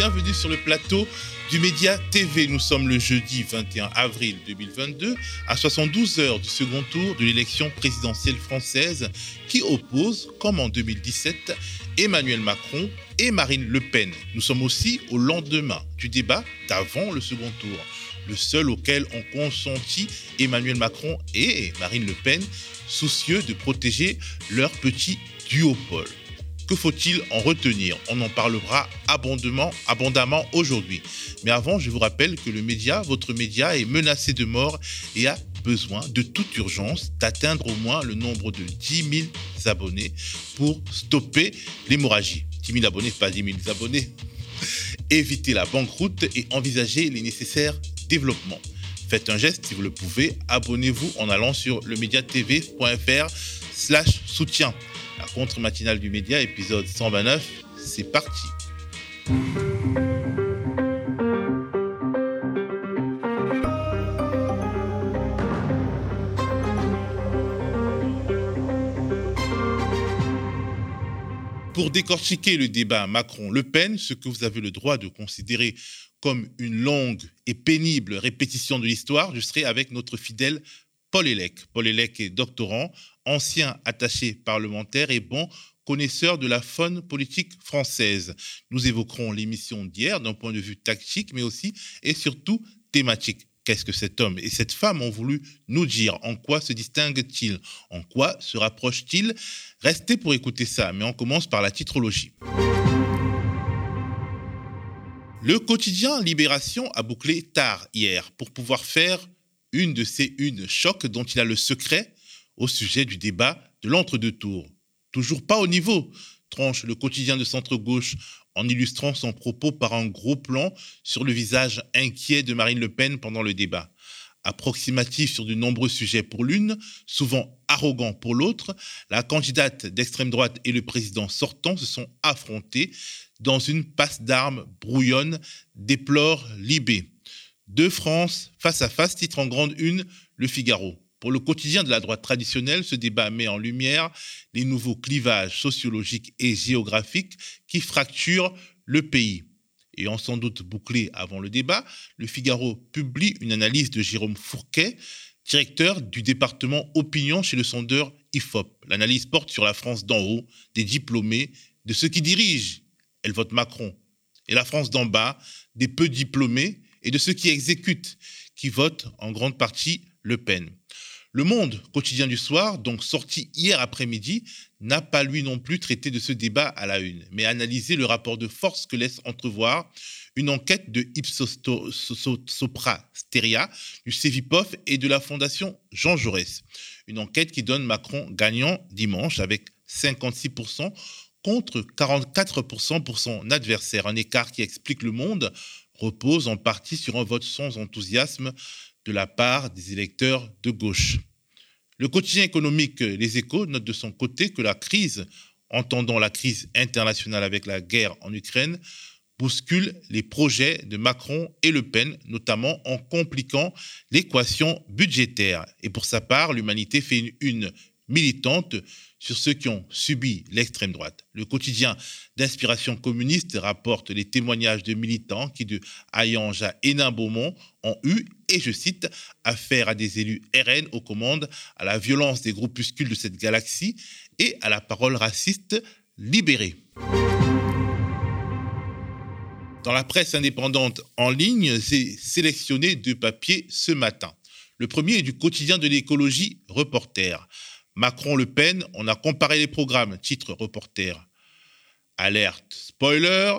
bienvenue sur le plateau du Média TV. Nous sommes le jeudi 21 avril 2022 à 72 heures du second tour de l'élection présidentielle française qui oppose, comme en 2017, Emmanuel Macron et Marine Le Pen. Nous sommes aussi au lendemain du débat d'avant le second tour, le seul auquel ont consenti Emmanuel Macron et Marine Le Pen, soucieux de protéger leur petit duopole. Que faut-il en retenir? On en parlera abondamment, abondamment aujourd'hui. Mais avant, je vous rappelle que le média, votre média, est menacé de mort et a besoin de toute urgence d'atteindre au moins le nombre de 10 000 abonnés pour stopper l'hémorragie. 10 000 abonnés, pas 10 000 abonnés. Éviter la banqueroute et envisager les nécessaires développements. Faites un geste si vous le pouvez. Abonnez-vous en allant sur lemediatv.fr slash soutien. Contre-matinale du média, épisode 129, c'est parti. Pour décortiquer le débat Macron-Le Pen, ce que vous avez le droit de considérer comme une longue et pénible répétition de l'histoire, je serai avec notre fidèle Paul Elec. Paul Elec est doctorant, ancien attaché parlementaire et bon connaisseur de la faune politique française. Nous évoquerons l'émission d'hier d'un point de vue tactique, mais aussi et surtout thématique. Qu'est-ce que cet homme et cette femme ont voulu nous dire? En quoi se distinguent-ils? En quoi se rapprochent-ils? Restez pour écouter ça, mais on commence par la titrologie. Le quotidien Libération a bouclé tard hier pour pouvoir faire une de ces une chocs dont il a le secret au sujet du débat de l'entre-deux tours. Toujours pas au niveau, tranche le quotidien de centre-gauche en illustrant son propos par un gros plan sur le visage inquiet de Marine Le Pen pendant le débat. Approximatif sur de nombreux sujets pour l'une, souvent arrogant pour l'autre, la candidate d'extrême droite et le président sortant se sont affrontés dans une passe d'armes brouillonne, déplore Libé. Deux France face à face, titre en grande une Le Figaro. Pour le quotidien de la droite traditionnelle, ce débat met en lumière les nouveaux clivages sociologiques et géographiques qui fracturent le pays. En sans doute bouclé avant le débat, le Figaro publie une analyse de Jérôme Fourquet, directeur du département opinion chez le sondeur IFOP. L'analyse porte sur la France d'en haut, des diplômés, de ceux qui dirigent. Elle vote Macron. Et la France d'en bas, des peu diplômés et de ceux qui exécutent, qui votent en grande partie Le Pen. Le Monde, quotidien du soir, donc sorti hier après-midi, n'a pas lui non plus traité de ce débat à la une, mais analysé le rapport de force que laisse entrevoir une enquête de Ipsos Sopra Steria, du Cevipof et de la Fondation Jean Jaurès. Une enquête qui donne Macron gagnant dimanche avec 56% contre 44% pour son adversaire. Un écart qui explique le monde repose en partie sur un vote sans enthousiasme de la part des électeurs de gauche. Le quotidien économique Les Échos note de son côté que la crise, entendant la crise internationale avec la guerre en Ukraine, bouscule les projets de Macron et Le Pen, notamment en compliquant l'équation budgétaire. Et pour sa part, l'humanité fait une, une militante sur ceux qui ont subi l'extrême droite. Le quotidien d'inspiration communiste rapporte les témoignages de militants qui, de Hayange à Hénin-Beaumont, ont eu, et je cite, affaire à des élus RN aux commandes, à la violence des groupuscules de cette galaxie et à la parole raciste libérée. Dans la presse indépendante en ligne, j'ai sélectionné deux papiers ce matin. Le premier est du quotidien de l'écologie Reporter. Macron-Le Pen, on a comparé les programmes, titre reporter. Alerte, spoiler,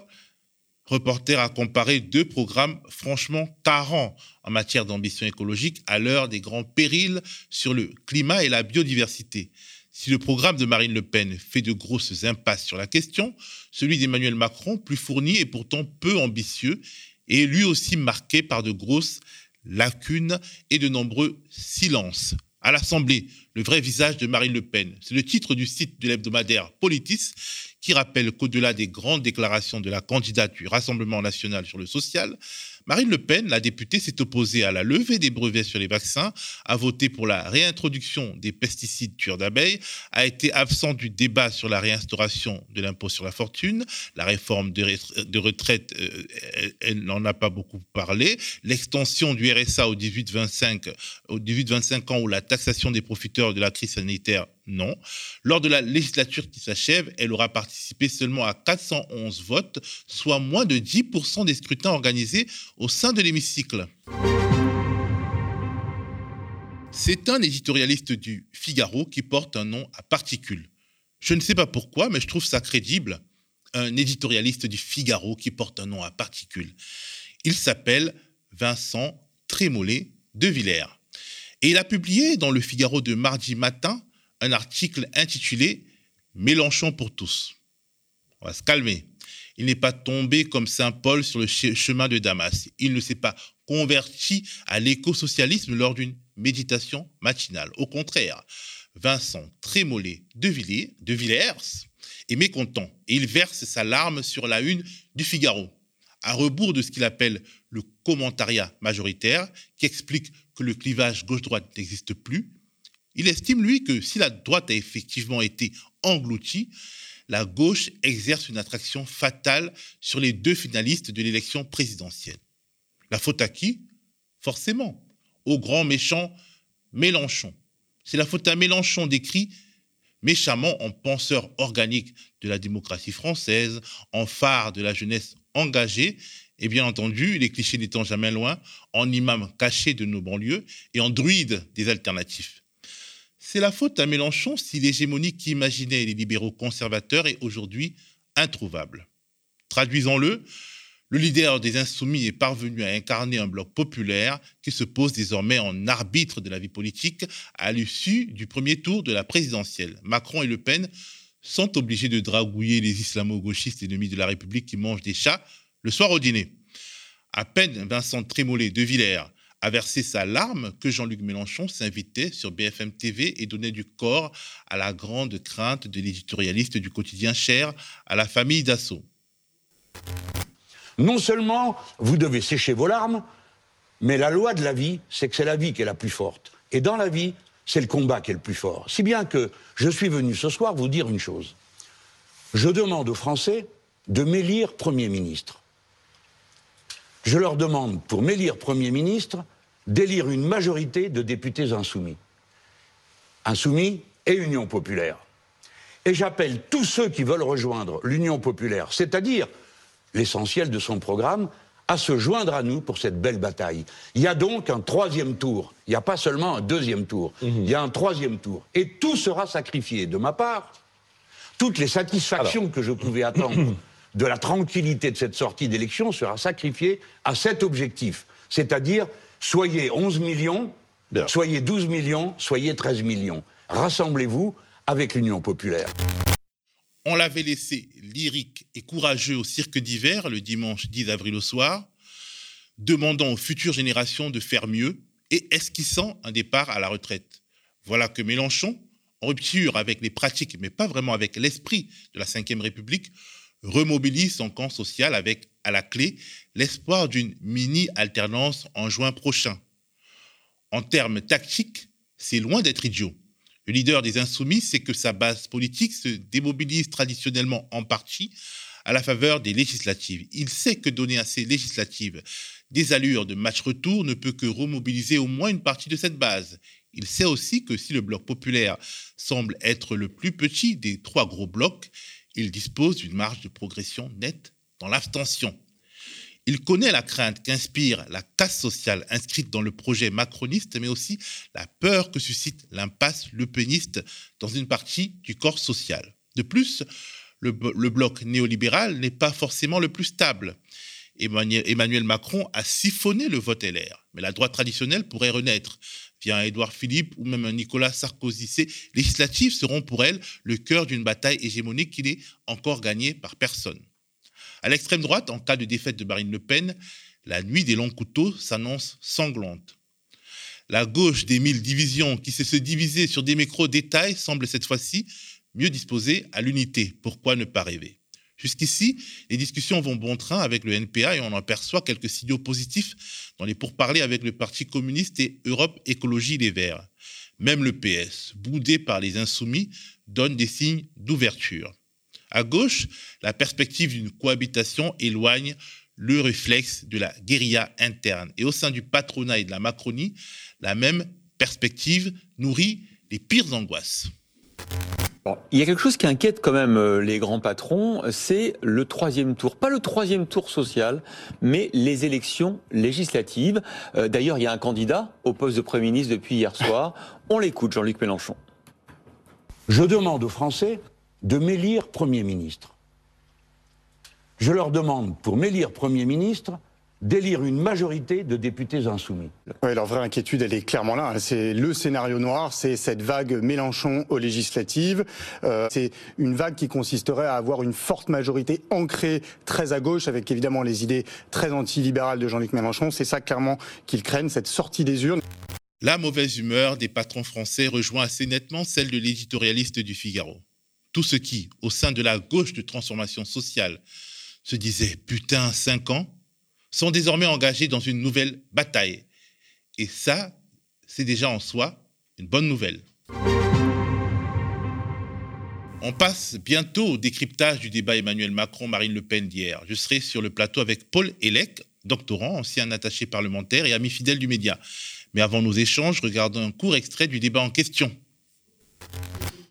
reporter a comparé deux programmes franchement tarants en matière d'ambition écologique à l'heure des grands périls sur le climat et la biodiversité. Si le programme de Marine Le Pen fait de grosses impasses sur la question, celui d'Emmanuel Macron, plus fourni et pourtant peu ambitieux, est lui aussi marqué par de grosses lacunes et de nombreux silences à l'Assemblée, le vrai visage de Marine Le Pen. C'est le titre du site de l'hebdomadaire Politis qui rappelle qu'au-delà des grandes déclarations de la candidate du Rassemblement national sur le social, Marine Le Pen, la députée, s'est opposée à la levée des brevets sur les vaccins, a voté pour la réintroduction des pesticides tueurs d'abeilles, a été absente du débat sur la réinstauration de l'impôt sur la fortune, la réforme de, retraite, euh, elle, n'en a pas beaucoup parlé, l'extension du RSA au 18-25 au 18-25 ans ou la taxation des profiteurs de la crise sanitaire non. Lors de la législature qui s'achève, elle aura participé seulement à 411 votes, soit moins de 10% des scrutins organisés au sein de l'hémicycle. C'est un éditorialiste du Figaro qui porte un nom à particules. Je ne sais pas pourquoi, mais je trouve ça crédible. Un éditorialiste du Figaro qui porte un nom à particules. Il s'appelle Vincent Trémollet de Villers. Et il a publié dans le Figaro de mardi matin un article intitulé Mélenchon pour tous. On va se calmer. Il n'est pas tombé comme Saint Paul sur le chemin de Damas. Il ne s'est pas converti à l'écosocialisme lors d'une méditation matinale. Au contraire, Vincent Trémollet de, de Villers est mécontent et il verse sa larme sur la une du Figaro, à rebours de ce qu'il appelle le commentariat majoritaire, qui explique que le clivage gauche-droite n'existe plus il estime, lui, que si la droite a effectivement été engloutie, la gauche exerce une attraction fatale sur les deux finalistes de l'élection présidentielle. La faute à qui? Forcément, au grand méchant Mélenchon. C'est la faute à Mélenchon décrit méchamment en penseur organique de la démocratie française, en phare de la jeunesse engagée, et bien entendu, les clichés n'étant jamais loin, en imam caché de nos banlieues et en druide des alternatifs. C'est la faute à Mélenchon si l'hégémonie qu'imaginait les libéraux conservateurs est aujourd'hui introuvable. Traduisons-le, le leader des insoumis est parvenu à incarner un bloc populaire qui se pose désormais en arbitre de la vie politique à l'issue du premier tour de la présidentielle. Macron et Le Pen sont obligés de dragouiller les islamo-gauchistes ennemis de la République qui mangent des chats le soir au dîner. À peine Vincent Trémollet de Villers a versé sa larme que Jean-Luc Mélenchon s'invitait sur BFM TV et donnait du corps à la grande crainte de l'éditorialiste du quotidien cher à la famille Dassault. Non seulement vous devez sécher vos larmes, mais la loi de la vie, c'est que c'est la vie qui est la plus forte. Et dans la vie, c'est le combat qui est le plus fort. Si bien que je suis venu ce soir vous dire une chose. Je demande aux Français de m'élire Premier ministre. Je leur demande, pour m'élire Premier ministre, d'élire une majorité de députés insoumis. Insoumis et Union populaire. Et j'appelle tous ceux qui veulent rejoindre l'Union populaire, c'est-à-dire l'essentiel de son programme, à se joindre à nous pour cette belle bataille. Il y a donc un troisième tour. Il n'y a pas seulement un deuxième tour. Mhm. Il y a un troisième tour. Et tout sera sacrifié. De ma part, toutes les satisfactions que je pouvais attendre de la tranquillité de cette sortie d'élection sera sacrifiée à cet objectif, c'est-à-dire Soyez 11 millions, soyez 12 millions, soyez 13 millions. Rassemblez-vous avec l'Union populaire. On l'avait laissé lyrique et courageux au cirque d'hiver le dimanche 10 avril au soir, demandant aux futures générations de faire mieux et esquissant un départ à la retraite. Voilà que Mélenchon, en rupture avec les pratiques, mais pas vraiment avec l'esprit de la Ve République, remobilise son camp social avec, à la clé, l'espoir d'une mini-alternance en juin prochain. En termes tactiques, c'est loin d'être idiot. Le leader des Insoumis sait que sa base politique se démobilise traditionnellement en partie à la faveur des législatives. Il sait que donner à ces législatives des allures de match retour ne peut que remobiliser au moins une partie de cette base. Il sait aussi que si le bloc populaire semble être le plus petit des trois gros blocs, il dispose d'une marge de progression nette dans l'abstention. Il connaît la crainte qu'inspire la casse sociale inscrite dans le projet macroniste, mais aussi la peur que suscite l'impasse lepéniste dans une partie du corps social. De plus, le, bloc néolibéral n'est pas forcément le plus stable. Emmanuel Macron a siphonné le vote LR, mais la droite traditionnelle pourrait renaître via un Édouard Philippe ou même un Nicolas Sarkozy. Ces législatives seront pour elle le cœur d'une bataille hégémonique qui n'est encore gagnée par personne. À l'extrême droite, en cas de défaite de Marine Le Pen, la nuit des longs couteaux s'annonce sanglante. La gauche des mille divisions qui sait se diviser sur des micro-détails semble cette fois-ci mieux disposée à l'unité. Pourquoi ne pas rêver? Jusqu'ici, les discussions vont bon train avec le NPA et on en perçoit quelques signaux positifs dans les pourparlers avec le Parti communiste et Europe Écologie Les Verts. Même le PS, boudé par les insoumis, donne des signes d'ouverture. À gauche, la perspective d'une cohabitation éloigne le réflexe de la guérilla interne. Et au sein du patronat et de la Macronie, la même perspective nourrit les pires angoisses il y a quelque chose qui inquiète quand même euh, les grands patrons, c'est le troisième tour. Pas le troisième tour social, mais les élections législatives. Euh, d'ailleurs, il y a un candidat au poste de Premier ministre depuis hier soir. On l'écoute, Jean-Luc Mélenchon. Je demande aux Français de m'élire Premier ministre. Je leur demande, pour m'élire Premier ministre, d'élire une majorité de députés insoumis. Oui, leur vraie inquiétude, elle est clairement là. C'est le scénario noir, c'est cette vague Mélenchon aux législatives. Euh, c'est une vague qui consisterait à avoir une forte majorité ancrée très à gauche, avec évidemment les idées très antilibérales de Jean-Luc Mélenchon. C'est ça clairement qu'ils craignent, cette sortie des urnes. La mauvaise humeur des patrons français rejoint assez nettement celle de l'éditorialiste du Figaro. Tout ce qui, au sein de la gauche de transformation sociale, se disait putain, cinq ans, sont désormais engagés dans une nouvelle bataille. Et ça, c'est déjà en soi une bonne nouvelle. On passe bientôt au décryptage du débat Emmanuel Macron-Marine Le Pen d'hier. Je serai sur le plateau avec Paul Elec, doctorant, ancien attaché parlementaire et ami fidèle du média. Mais avant nos échanges, regardons un court extrait du débat en question.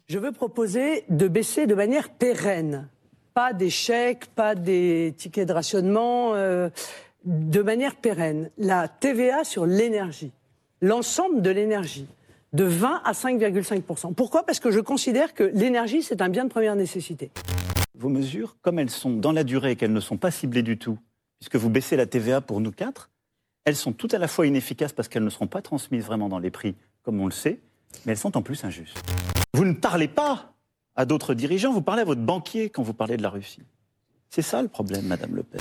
Je veux proposer de baisser de manière pérenne. Pas des chèques, pas des tickets de rationnement. Euh, de manière pérenne la TVA sur l'énergie, l'ensemble de l'énergie, de 20 à 5,5% Pourquoi? Parce que je considère que l'énergie, c'est un bien de première nécessité. Vos mesures, comme elles sont dans la durée et qu'elles ne sont pas ciblées du tout, puisque vous baissez la TVA pour nous quatre, elles sont tout à la fois inefficaces parce qu'elles ne seront pas transmises vraiment dans les prix, comme on le sait, mais elles sont en plus injustes. Vous ne parlez pas à d'autres dirigeants, vous parlez à votre banquier quand vous parlez de la Russie. C'est ça le problème, Madame Le Pen.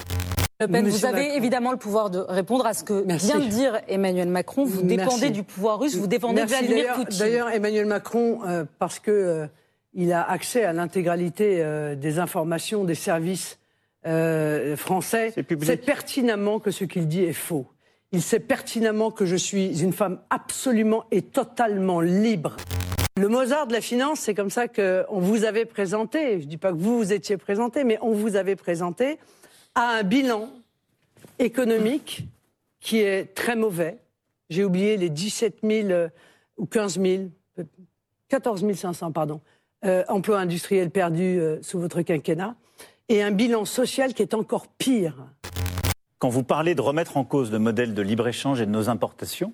Le Pen, vous avez évidemment le pouvoir de répondre à ce que vient de dire Emmanuel Macron. Vous dépendez du pouvoir russe, vous dépendez de Vladimir Poutine. D'ailleurs, Emmanuel Macron, euh, parce que euh, il a accès à l'intégralité euh, des informations des services français, sait pertinemment que ce qu'il dit est faux. Il sait pertinemment que je suis une femme absolument et totalement libre. Le Mozart de la finance, c'est comme ça qu'on vous avait présenté. Je ne dis pas que vous vous étiez présenté, mais on vous avait présenté a un bilan économique qui est très mauvais. J'ai oublié les 17 000 euh, ou 15 000, 14 500, pardon, euh, emplois industriels perdus euh, sous votre quinquennat, et un bilan social qui est encore pire. Quand vous parlez de remettre en cause le modèle de libre-échange et de nos importations,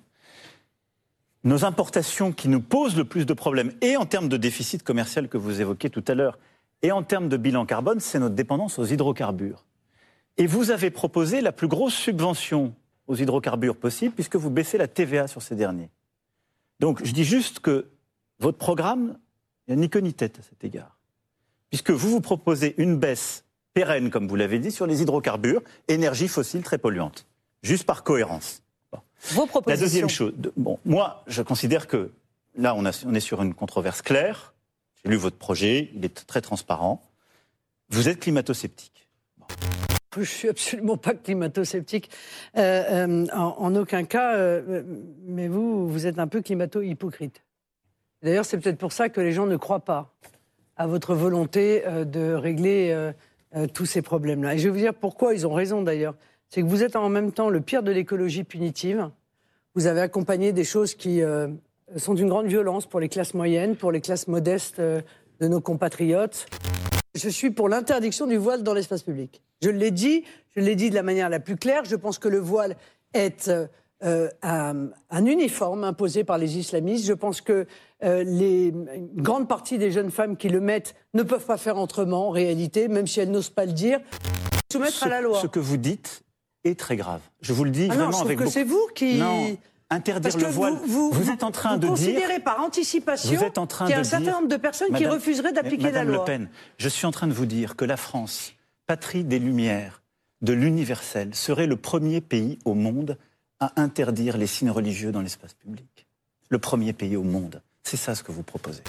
nos importations qui nous posent le plus de problèmes, et en termes de déficit commercial que vous évoquez tout à l'heure, et en termes de bilan carbone, c'est notre dépendance aux hydrocarbures. Et vous avez proposé la plus grosse subvention aux hydrocarbures possible, puisque vous baissez la TVA sur ces derniers. Donc je dis juste que votre programme, il n'y a ni queue ni tête à cet égard. Puisque vous vous proposez une baisse pérenne, comme vous l'avez dit, sur les hydrocarbures, énergie fossile très polluante. Juste par cohérence. Vos propositions. La deuxième chose, bon, moi, je considère que là, on, on est sur une controverse claire. J'ai lu votre projet, il est très transparent. Vous êtes climato-sceptique. Je suis absolument pas climato-sceptique euh, euh, en, aucun cas, euh, mais vous, vous êtes un peu climato-hypocrite. D'ailleurs, c'est peut-être pour ça que les gens ne croient pas à votre volonté de régler tous ces problèmes-là. Et je vais vous dire pourquoi ils ont raison d'ailleurs. C'est que vous êtes en même temps le pire de l'écologie punitive. Vous avez accompagné des choses qui sont d'une grande violence pour les classes moyennes, pour les classes modestes de nos compatriotes. Je suis pour l'interdiction du voile dans l'espace public. Je l'ai dit, je l'ai dit de la manière la plus claire. Je pense que le voile est euh, un, uniforme imposé par les islamistes. Je pense que euh, les, une grande partie des jeunes femmes qui le mettent ne peuvent pas faire autrement en réalité, même si elles n'osent pas le dire. Soumettre à la loi. Ce que vous dites est très grave. Je vous le dis ah vraiment non, avec que c'est vous qui. Non interdire le voile. Vous, vous, êtes en train de considérez par anticipation qu'il y a un certain nombre de personnes qui refuseraient d'appliquer la loi. Le Pen, je suis en train de vous dire que la France, patrie des Lumières, de l'universel, serait le premier pays au monde à interdire les signes religieux dans l'espace public. Le premier pays au monde. C'est ça ce que vous proposez.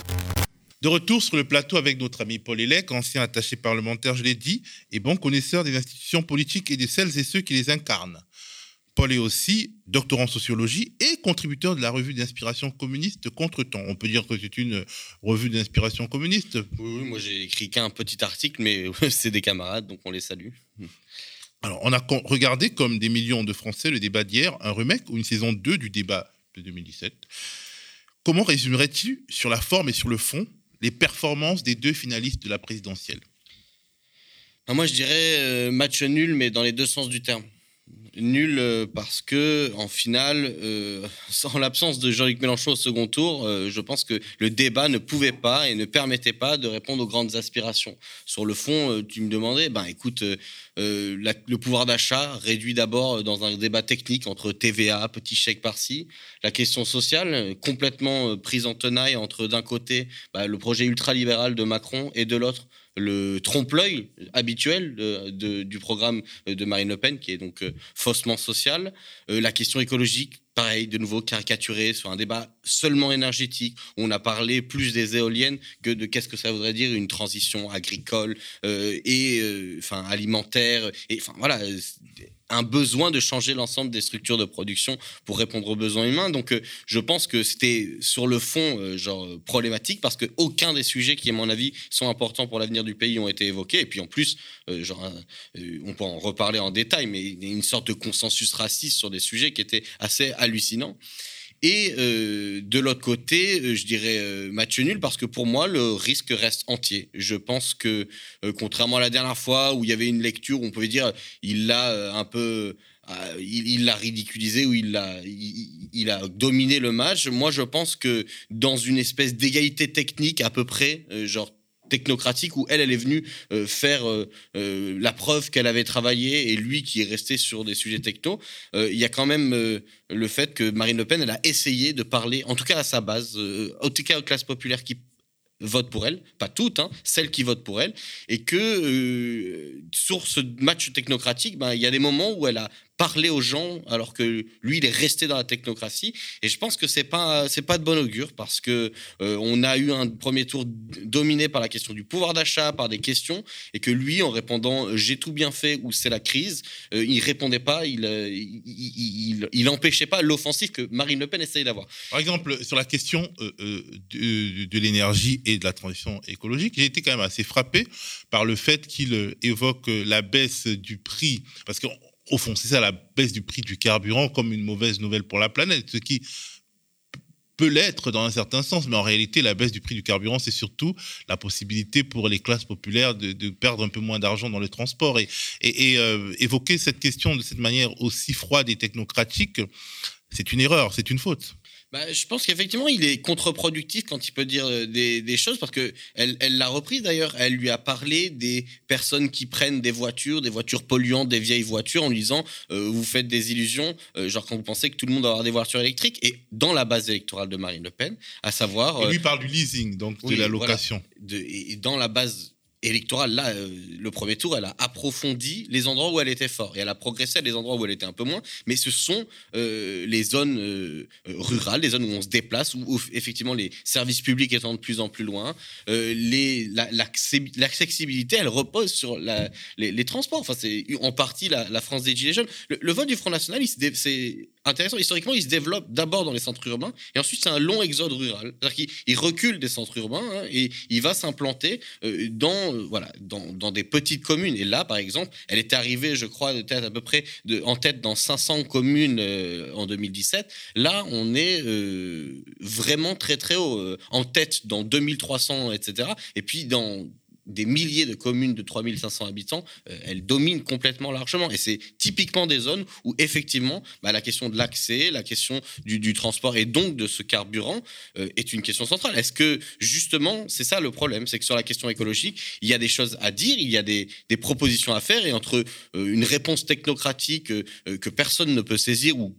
De retour sur le plateau avec notre ami Paul Elec, ancien attaché parlementaire, je l'ai dit, et bon connaisseur des institutions politiques et de celles et ceux qui les incarnent. Paul est aussi doctorant en sociologie et contributeur de la revue d'inspiration communiste Contre-temps. On peut dire que c'est une revue d'inspiration communiste. Oui, moi j'ai écrit qu'un petit article, mais c'est des camarades, donc on les salue. Alors, on a regardé, comme des millions de Français, le débat d'hier, un remake ou une saison 2 du débat de 2017. Comment résumerais-tu, sur la forme et sur le fond, les performances des deux finalistes de la présidentielle. Moi, je dirais euh, match nul, mais dans les deux sens du terme nul euh, parce que, en finale, euh, sans l'absence de Jean-Luc Mélenchon au second tour, euh, je pense que le débat ne pouvait pas et ne permettait pas de répondre aux grandes aspirations. Sur le fond, tu me demandais, ben écoute, le pouvoir d'achat réduit d'abord dans un débat technique entre TVA, petit chèque par-ci, la question sociale complètement prise en tenaille entre d'un côté bah, le projet ultralibéral de Macron et de l'autre le trompe-l'œil habituel du programme de Marine Le Pen, qui est donc euh, faussement social, euh, la question écologique, pareil, de nouveau caricaturé sur un débat seulement énergétique. On a parlé plus des éoliennes que de qu'est-ce que ça voudrait dire une transition agricole euh, et enfin alimentaire et enfin voilà un besoin de changer l'ensemble des structures de production pour répondre aux besoins humains. Donc, euh, je pense que c'était sur le fond, euh, genre problématique parce que aucun des sujets qui, à mon avis, sont importants pour l'avenir du pays ont été évoqués. Et puis, en plus, euh, genre, on peut en reparler en détail, mais une sorte de consensus raciste sur des sujets qui étaient assez hallucinants. Et euh, de l'autre côté, euh, je dirais euh, match nul parce que pour moi, le risque reste entier. Je pense que, contrairement à la dernière fois où il y avait une lecture où on pouvait dire il l'a un peu. il l'a ridiculisé ou il a, il, a dominé le match. Moi, je pense que dans une espèce d'égalité technique à peu près, genre technocratique où elle, elle est venue euh, faire euh, euh, la preuve qu'elle avait travaillé et lui qui est resté sur des sujets techno. Il y a quand même le fait que Marine Le Pen, elle a essayé de parler, en tout cas à sa base, en tout cas aux classes populaires qui votent pour elle, pas toutes, hein, celles qui votent pour elle, et que sur ce match technocratique, ben, il y a des moments où elle a parler aux gens alors que lui il est resté dans la technocratie. Et je pense que c'est pas c'est pas de bon augure parce que euh, on a eu un premier tour dominé par la question du pouvoir d'achat par des questions et que lui en répondant euh, j'ai tout bien fait ou c'est la crise euh, il répondait pas il il, il, empêchait pas l'offensive que Marine Le Pen essaye d'avoir. Par exemple sur la question de, de l'énergie et de la transition écologique j'ai été quand même assez frappé par le fait qu'il évoque la baisse du prix. Parce que au fond, c'est ça la baisse du prix du carburant comme une mauvaise nouvelle pour la planète, ce qui peut l'être dans un certain sens, mais en réalité, la baisse du prix du carburant, c'est surtout la possibilité pour les classes populaires de, perdre un peu moins d'argent dans le transport. Et, euh, évoquer cette question de cette manière aussi froide et technocratique, c'est une erreur, c'est une faute. Bah, je pense qu'effectivement, il est contre-productif quand il peut dire euh, des, choses, parce que elle, l'a repris d'ailleurs. Elle lui a parlé des personnes qui prennent des voitures, des voitures polluantes, des vieilles voitures, en lui disant euh, vous faites des illusions, euh, genre quand vous pensez que tout le monde va avoir des voitures électriques. Et dans la base électorale de Marine Le Pen, à savoir. Et lui parle du leasing, donc de la location. de, et dans la base électorale, là, euh, le premier tour, elle a approfondi les endroits où elle était fort et elle a progressé à les endroits où elle était un peu moins. Mais ce sont euh, les zones euh, rurales, les zones où on se déplace, où, effectivement les services publics étant de plus en plus loin, l'accessibilité, elle repose sur les, transports. Enfin, c'est en partie la, France des Gilets jaunes. Le, vote du Front National, c'est intéressant. Historiquement, il se développe d'abord dans les centres urbains et ensuite c'est un long exode rural. C'est-à-dire qu'il recule des centres urbains hein, et il va s'implanter dans euh, voilà, dans, des petites communes. Et là, par exemple, elle était arrivée, je crois, à peu près de, en tête dans 500 communes euh, en 2017. Là, on est euh, vraiment très très haut, en tête dans 2300, etc. Et puis dans des milliers de communes de 3500 habitants, euh, elles dominent complètement largement. Et c'est typiquement des zones où, effectivement, bah, la question de l'accès, la question du, transport et donc de ce carburant euh, est une question centrale. Est-ce que, justement, c'est ça le problème? C'est que sur la question écologique, il y a des choses à dire, il y a des, propositions à faire, et entre euh, une réponse technocratique que personne ne peut saisir ou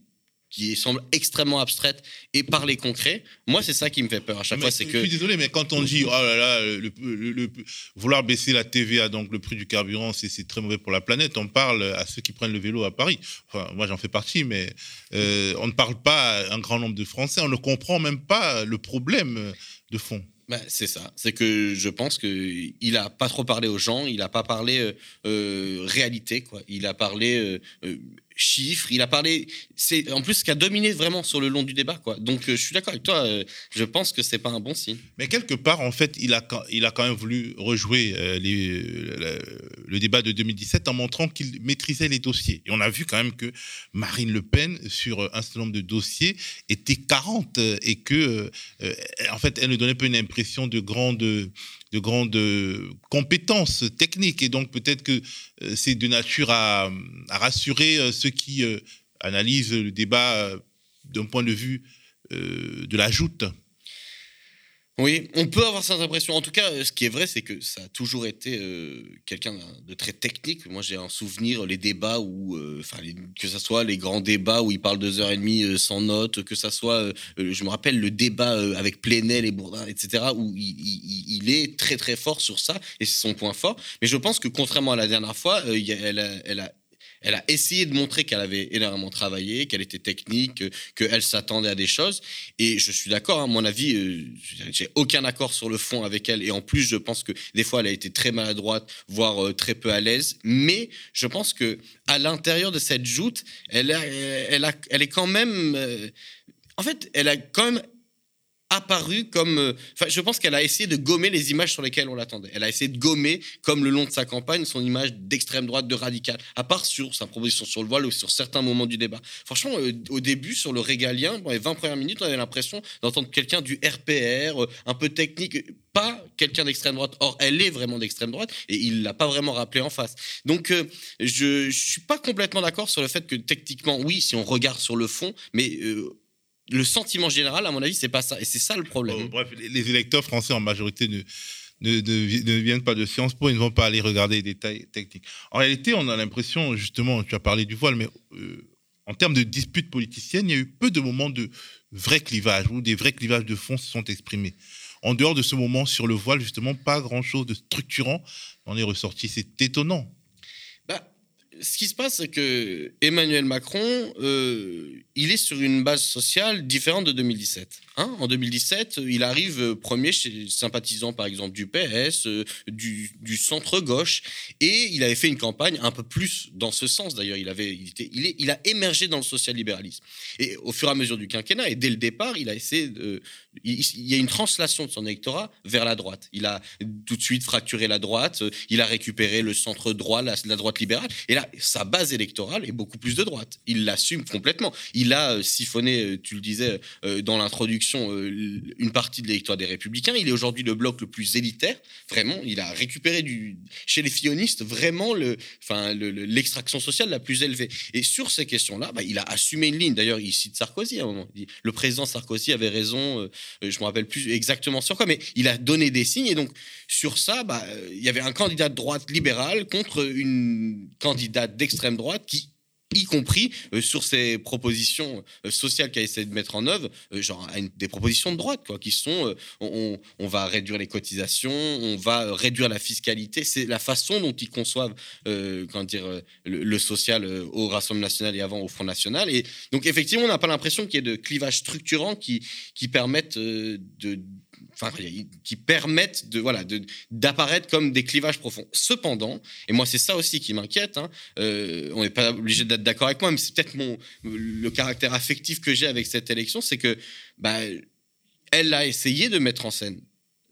qui semble extrêmement abstraite et parler concret. Moi, c'est ça qui me fait peur à chaque fois. C'est que. Je suis désolé, mais quand on dit oh là là, le, vouloir baisser la TVA, donc le prix du carburant, c'est très mauvais pour la planète, on parle à ceux qui prennent le vélo à Paris. Enfin, moi, j'en fais partie, mais euh, on ne parle pas à un grand nombre de Français. On ne comprend même pas le problème de fond. bah, c'est ça. C'est que je pense qu'il n'a pas trop parlé aux gens, il n'a pas parlé euh, euh, réalité, quoi. Il a parlé euh, chiffres, il a parlé. C'est en plus ce qui a dominé vraiment sur le long du débat, quoi. Donc je suis d'accord avec toi. je pense que c'est pas un bon signe. Mais quelque part, en fait, il a il a quand même voulu rejouer les, le, débat de 2017 en montrant qu'il maîtrisait les dossiers. Et on a vu quand même que Marine Le Pen sur un certain nombre de dossiers était 40 et que en fait, elle ne donnait pas une impression de grandes de grandes compétences techniques. Et donc peut-être que euh, c'est de nature à, rassurer euh, ceux qui euh, analysent le débat d'un point de vue de la joute. Oui, on peut avoir cette impression. En tout cas, ce qui est vrai, c'est que ça a toujours été euh, quelqu'un de très technique. Moi, j'ai un souvenir, les débats où, euh, que ce soit les grands débats où il parle deux heures et demie euh, sans notes, que ce soit, je me rappelle, le débat avec Plenel et Bourdin, etc., où il, est très très fort sur ça, et c'est son point fort. Mais je pense que contrairement à la dernière fois, elle a essayé de montrer qu'elle avait énormément travaillé, qu'elle était technique, qu'elle s'attendait à des choses. Et je suis d'accord, à mon avis, euh, j'ai aucun accord sur le fond avec elle. Et en plus, je pense que des fois, elle a été très maladroite, voire euh, très peu à l'aise. Mais je pense que à l'intérieur de cette joute, elle, elle, a, elle est quand même. Euh, en fait, elle a quand même apparu comme. Euh, enfin, je pense qu'elle a essayé de gommer les images sur lesquelles on l'attendait. Elle a essayé de gommer, comme le long de sa campagne, son image d'extrême droite, de radical, à part sur sa proposition sur le voile ou sur certains moments du débat. Franchement, euh, au début, sur le régalien, dans les 20 premières minutes, on avait l'impression d'entendre quelqu'un du RPR, euh, un peu technique, pas quelqu'un d'extrême droite. Or, elle est vraiment d'extrême droite et il l'a pas vraiment rappelé en face. Donc, je, ne suis pas complètement d'accord sur le fait que techniquement, oui, si on regarde sur le fond, mais le sentiment général, à mon avis, c'est pas ça. Et c'est ça le problème. Oh, bref, les électeurs français en majorité ne, ne, viennent pas de Sciences Po, ils ne vont pas aller regarder les détails techniques. En réalité, on a l'impression, justement, tu as parlé du voile, mais euh, en termes de disputes politiciennes, il y a eu peu de moments de vrai clivage, où des vrais clivages de fond se sont exprimés. En dehors de ce moment sur le voile, justement, pas grand-chose de structurant en est ressorti. C'est étonnant ce qui se passe, c'est que Emmanuel Macron, euh, il est sur une base sociale différente de 2017. Hein. en 2017, il arrive premier chez sympathisants, par exemple, du PS, euh, du, centre-gauche, et il avait fait une campagne un peu plus dans ce sens. D'ailleurs, il, il, il a émergé dans le social-libéralisme. Et au fur et à mesure du quinquennat, et dès le départ, il a essayé de... Il, y a une translation de son électorat vers la droite. Il a tout de suite fracturé la droite, il a récupéré le centre-droit, la, la droite libérale, et là, sa base électorale est beaucoup plus de droite. Il l'assume complètement. Il a euh, siphonné, euh, tu le disais euh, dans l'introduction, une partie de l'électorat des Républicains. Il est aujourd'hui le bloc le plus élitaire. Vraiment, il a récupéré du, chez les fillonistes vraiment l'extraction sociale la plus élevée. Et sur ces questions-là, bah, il a assumé une ligne. D'ailleurs, il cite Sarkozy à un moment. le président Sarkozy avait raison. je me rappelle plus exactement sur quoi, mais il a donné des signes. Et donc sur ça, bah, il y avait un candidat de droite libérale contre une candidate d'extrême droite qui y compris euh, sur ces propositions euh, sociales qu'elle essaie de mettre en œuvre, euh, genre des propositions de droite, quoi, qui sont on, va réduire les cotisations, on va réduire la fiscalité. C'est la façon dont ils conçoivent comment dire, le, social au Rassemblement national et avant au Front national. Et donc, effectivement, on n'a pas l'impression qu'il y ait de clivages structurants qui, qui permettent de enfin, qui permettent de voilà d'apparaître comme des clivages profonds. Cependant, et moi c'est ça aussi qui m'inquiète. Hein, euh, on n'est pas obligé d'être d'accord avec moi, mais c'est peut-être mon le caractère affectif que j'ai avec cette élection, c'est que bah, elle a essayé de mettre en scène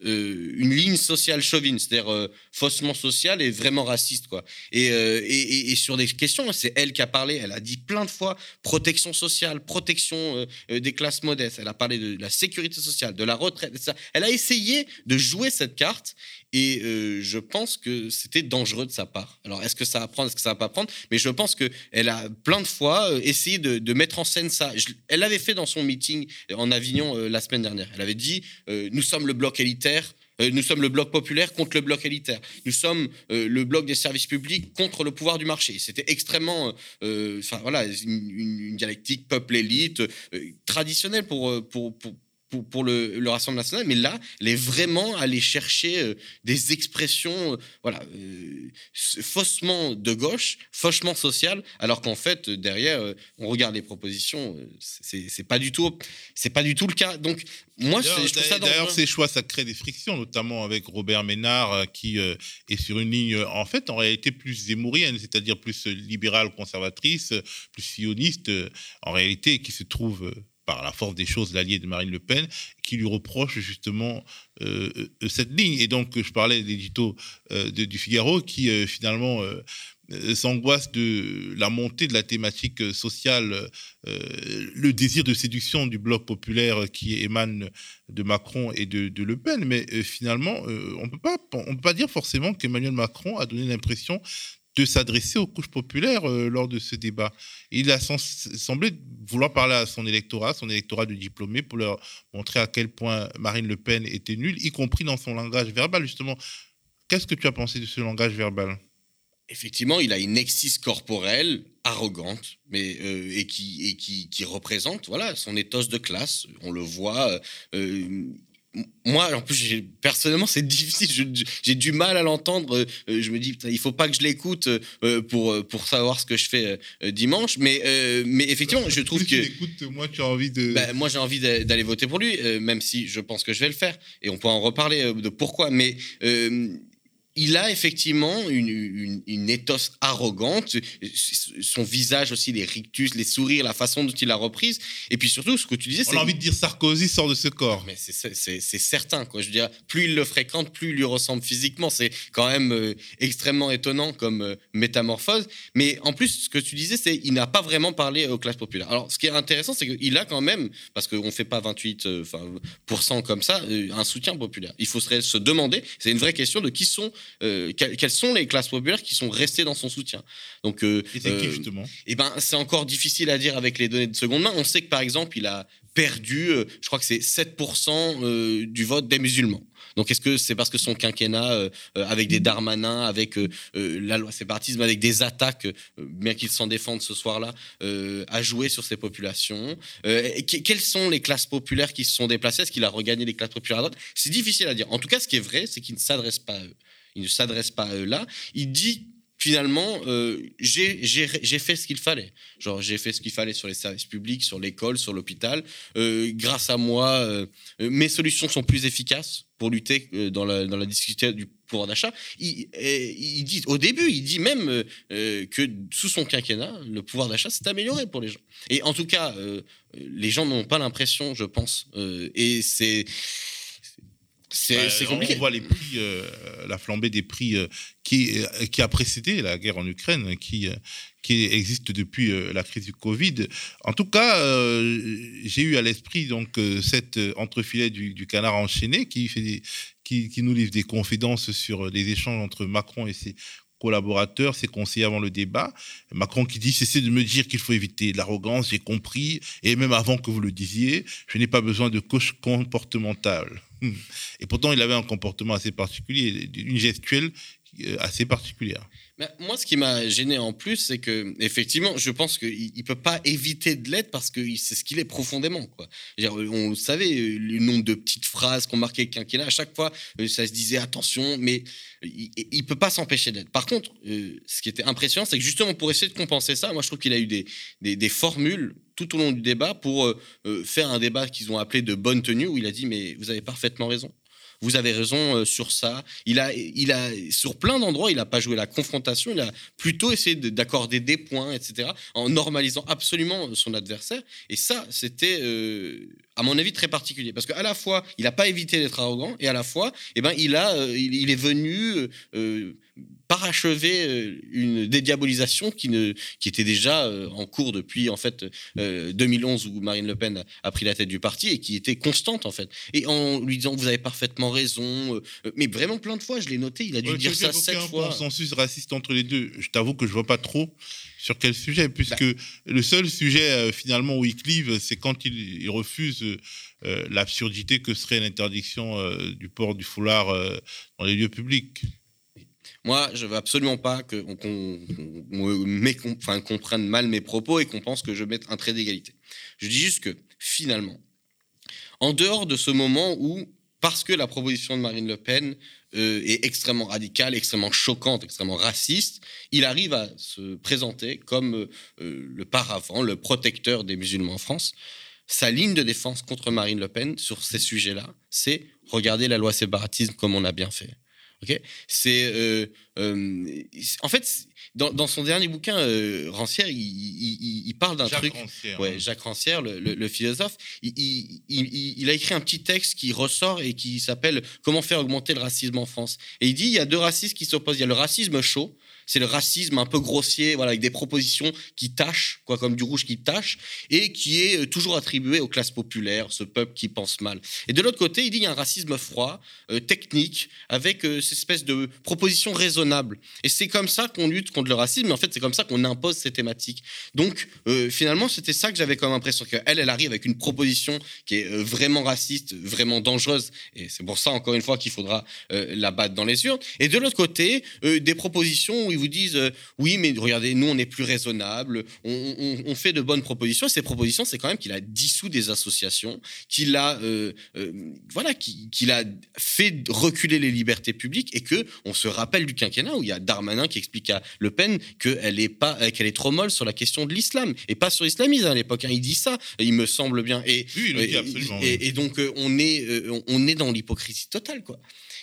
euh, une ligne sociale chauvine, c'est-à-dire euh, faussement sociale et vraiment raciste, quoi. Euh, et, et, sur des questions, c'est elle qui a parlé. Elle a dit plein de fois protection sociale, protection des classes modestes. Elle a parlé de la sécurité sociale, de la retraite. Ça. Elle a essayé de jouer cette carte et je pense que c'était dangereux de sa part. Alors, est-ce que ça va prendre, est-ce que ça va pas prendre? Mais je pense que elle a plein de fois essayé de, mettre en scène ça. elle l'avait fait dans son meeting en Avignon la semaine dernière. Elle avait dit nous sommes le bloc élitaire euh, nous sommes le bloc populaire contre le bloc élitaire. Nous sommes euh, le bloc des services publics contre le pouvoir du marché. C'était extrêmement, euh, enfin voilà, une, dialectique peuple-élite traditionnelle pour, pour, pour, le, Rassemblement national, mais là, elle est vraiment allée chercher euh, des expressions, euh, voilà, euh, faussement de gauche, faussement sociales, alors qu'en fait, derrière, on regarde les propositions, c'est pas du tout, c'est pas du tout le cas. Donc, moi, je trouve ça D'ailleurs, ces choix, ça crée des frictions, notamment avec Robert Ménard, qui est sur une ligne, en fait, en réalité, plus zémourienne, c'est-à-dire plus libérale, conservatrice, plus sioniste, en réalité, qui se trouve par la force des choses, l'allié de Marine Le Pen, qui lui reproche justement euh, euh, cette ligne. Et donc, je parlais d'édito euh, du Figaro qui finalement s'angoisse de la montée de la thématique sociale, le désir de séduction du bloc populaire qui émane de Macron et de, de Le Pen. Mais finalement, on ne peut pas dire forcément qu'Emmanuel Macron a donné l'impression de s'adresser aux couches populaires euh, lors de ce débat. Il a semblé vouloir parler à son électorat, son électorat de diplômés, pour leur montrer à quel point Marine Le Pen était nulle, y compris dans son langage verbal, justement. Qu'est-ce que tu as pensé de ce langage verbal? Effectivement, il a une exis corporelle arrogante, mais euh, et qui et qui, qui, représente voilà son éthos de classe. On le voit. Euh, moi, en plus, personnellement, c'est difficile. J'ai du mal à l'entendre. Euh, je me dis, il faut pas que je l'écoute euh, pour pour savoir ce que je fais euh, dimanche. Mais mais effectivement, je trouve que. Écoute, moi, tu as envie de. Ben, moi, j'ai envie d'aller voter pour lui, même si je pense que je vais le faire. Et on peut en reparler de pourquoi. Mais il a effectivement une, une, éthos arrogante, son visage aussi, les rictus, les sourires, la façon dont il a reprise. Et puis surtout, ce que tu disais, c'est. On a envie de dire Sarkozy sort de ce corps. Mais c'est certain, quoi. Je veux dire, plus il le fréquente, plus il lui ressemble physiquement. C'est quand même euh, extrêmement étonnant comme euh, métamorphose. Mais en plus, ce que tu disais, c'est qu'il n'a pas vraiment parlé aux classes populaires. Alors, ce qui est intéressant, c'est qu'il a quand même, parce qu'on ne fait pas 28% euh, comme ça, un soutien populaire. Il faut se demander, c'est une vraie question de qui sont euh, quelles sont les classes populaires qui sont restées dans son soutien? Donc, euh, et c'est qui euh, justement? Eh ben, c'est encore difficile à dire avec les données de seconde main. On sait que par exemple, il a perdu, je crois que c'est 7% du vote des musulmans. Donc est-ce que c'est parce que son quinquennat, avec des Darmanins, avec la loi séparatisme, avec des attaques, bien qu'il s'en défende ce soir-là, a joué sur ces populations? Quelles sont les classes populaires qui se sont déplacées? Est-ce qu'il a regagné les classes populaires à droite? C'est difficile à dire. En tout cas, ce qui est vrai, c'est qu'il ne s'adresse pas à eux il ne s'adresse pas à eux là. Il dit finalement, euh, j'ai fait ce qu'il fallait. Genre, j'ai fait ce qu'il fallait sur les services publics, sur l'école, sur l'hôpital. Euh, grâce à moi, euh, mes solutions sont plus efficaces pour lutter dans la, dans la difficulté du pouvoir d'achat. Il, dit, au début, il dit même que sous son quinquennat, le pouvoir d'achat s'est amélioré pour les gens. Et en tout cas, les gens n'ont pas l'impression, je pense. et c'est c'est compliqué. On voit les prix, euh, la flambée des prix euh, qui, euh, qui a précédé la guerre en Ukraine, qui, qui existe depuis la crise du Covid. En tout cas, j'ai eu à l'esprit donc cet entrefilet du, du, canard enchaîné qui, fait qui, qui, nous livre des confidences sur les échanges entre Macron et ses collaborateurs, ses conseillers avant le débat. Macron qui dit cessez de me dire qu'il faut éviter l'arrogance, j'ai compris, et même avant que vous le disiez, je n'ai pas besoin de coach comportemental. Et pourtant, il avait un comportement assez particulier, une gestuelle euh, assez particulière. Moi, ce qui m'a gêné en plus, c'est que effectivement, je pense qu'il ne peut pas éviter de l'être parce que c'est ce qu'il est profondément. On savait le nombre de petites phrases qu'on marquait le quinquennat. À chaque fois, euh, ça se disait attention, mais il ne peut pas s'empêcher d'être. Par contre, euh, ce qui était impressionnant, c'est que justement pour essayer de compenser ça, moi, je trouve qu'il a eu des, des, formules tout au long du débat pour euh, faire un débat qu'ils ont appelé de bonne tenue où il a dit mais vous avez parfaitement raison. Vous avez raison euh, sur ça. Il a, il a, sur plein d'endroits, il n'a pas joué la confrontation. Il a plutôt essayé d'accorder des points, etc., en normalisant absolument son adversaire. Et ça, c'était, euh, à mon avis, très particulier, parce qu'à la fois, il n'a pas évité d'être arrogant, et à la fois, eh ben, il a, euh, il, est venu parachever euh, une dédiabolisation qui, ne, qui était déjà euh, en cours depuis en fait 2011 euh, où Marine Le Pen a pris la tête du parti et qui était constante en fait. Et en lui disant vous avez parfaitement raison, mais vraiment plein de fois, je l'ai noté, il a dû dire ça sept fois. Un consensus raciste entre les deux. Je t'avoue que je vois pas trop sur quel sujet, puisque bah. le seul sujet finalement où il clive, c'est quand il, il refuse l'absurdité que serait l'interdiction du port du foulard dans les lieux publics. Moi, je veux absolument pas qu'on comprenne mal mes propos et qu'on pense que je mette un trait d'égalité. Je dis juste que finalement, En dehors de ce moment où, parce que la proposition de Marine Le Pen euh, est extrêmement radicale, extrêmement choquante, extrêmement raciste, il arrive à se présenter comme euh, le paravent, le protecteur des musulmans en France. Sa ligne de défense contre Marine Le Pen sur ces sujets-là, c'est regarder la loi séparatisme comme on a bien fait. C'est euh, euh, en fait dans, son dernier bouquin euh, Rancière, il, parle d'un truc. Rancière, ouais, Jacques Rancière, le, philosophe, il, a écrit un petit texte qui ressort et qui s'appelle Comment faire augmenter le racisme en France. Et il dit il y a deux racismes qui s'opposent. Il y a le racisme chaud, c'est le racisme un peu grossier, voilà, avec des propositions qui tâchent, quoi, comme du rouge qui tâche, et qui est euh, toujours attribué aux classes populaires, ce peuple qui pense mal. Et de l'autre côté, il y a un racisme froid, euh, technique, avec euh, cette espèce de propositions raisonnables. Et c'est comme ça qu'on lutte contre le racisme, mais en fait, c'est comme ça qu'on impose ces thématiques. Donc, finalement, c'était ça que j'avais comme impression, qu'elle, elle arrive avec une proposition qui est vraiment raciste, vraiment dangereuse, et c'est pour ça, encore une fois, qu'il faudra la battre dans les urnes. Et de l'autre côté, des propositions où ils vous disent euh, oui, mais regardez, nous on est plus raisonnable, on, fait de bonnes propositions. Et ces propositions, c'est quand même qu'il a dissous des associations, qu'il a euh, euh, voilà, qu'il a fait reculer les libertés publiques et que on se rappelle du quinquennat où il y a Darmanin qui explique à Le Pen qu'elle est pas, qu'elle est trop molle sur la question de l'islam et pas sur l'islamisme à l'époque. Hein. Il dit ça, il me semble bien. Et, et, donc on est on est dans l'hypocrisie totale quoi.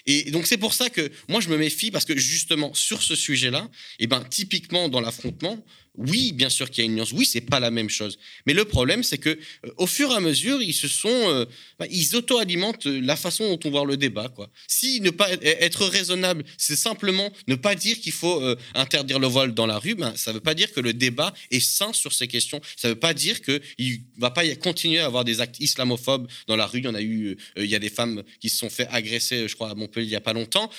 Et donc c'est pour ça que moi je me méfie parce que justement sur ce sujet-là, et eh ben typiquement dans l'affrontement, oui, bien sûr qu'il y a une nuance. Oui, c'est pas la même chose. Mais le problème, c'est que euh, au fur et à mesure, ils se sont, euh, bah, ils auto-alimentent euh, la façon dont on voit le débat. Quoi. Si ne pas être raisonnable, c'est simplement ne pas dire qu'il faut interdire le voile dans la rue, ben, ça ne veut pas dire que le débat est sain sur ces questions. Ça ne veut pas dire qu'il va pas continuer à avoir des actes islamophobes dans la rue. Il y en a eu, il y a des femmes qui se sont fait agresser, je crois, à Montpellier il y a pas longtemps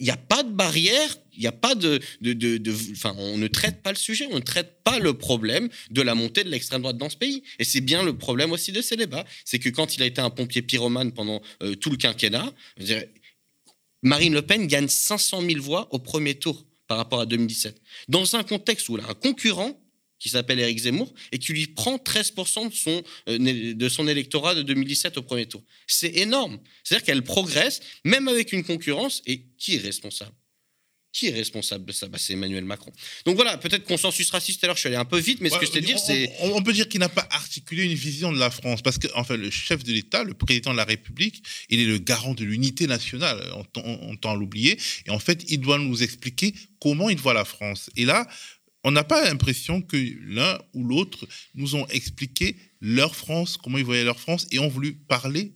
il n'y a pas de barrière, il n'y a pas de, de, enfin, on ne traite pas le sujet, on ne traite pas le problème de la montée de l'extrême droite dans ce pays. Et c'est bien le problème aussi de ces débats, c'est que quand il a été un pompier pyromane pendant euh, tout le quinquennat, Marine Le Pen gagne 500 000 voix au premier tour par rapport à 2017, dans un contexte où elle a un concurrent qui s'appelle Éric Zemmour, et qui lui prend 13% de son, euh, de son électorat de 2017 au premier tour. C'est énorme. C'est-à-dire qu'elle progresse, même avec une concurrence, et qui est responsable? Qui est responsable de ça? Bah, C'est Emmanuel Macron. Donc voilà, peut-être consensus raciste, alors je suis allé un peu vite, mais ce que je veux dire, c'est... On, peut dire qu'il n'a pas articulé une vision de la France, parce que enfin, le chef de l'État, le président de la République, il est le garant de l'unité nationale, on, on tend à l'oublier, et en fait, il doit nous expliquer comment il voit la France. Et là, on n'a pas l'impression que l'un ou l'autre nous ont expliqué leur France, comment ils voyaient leur France, et ont voulu parler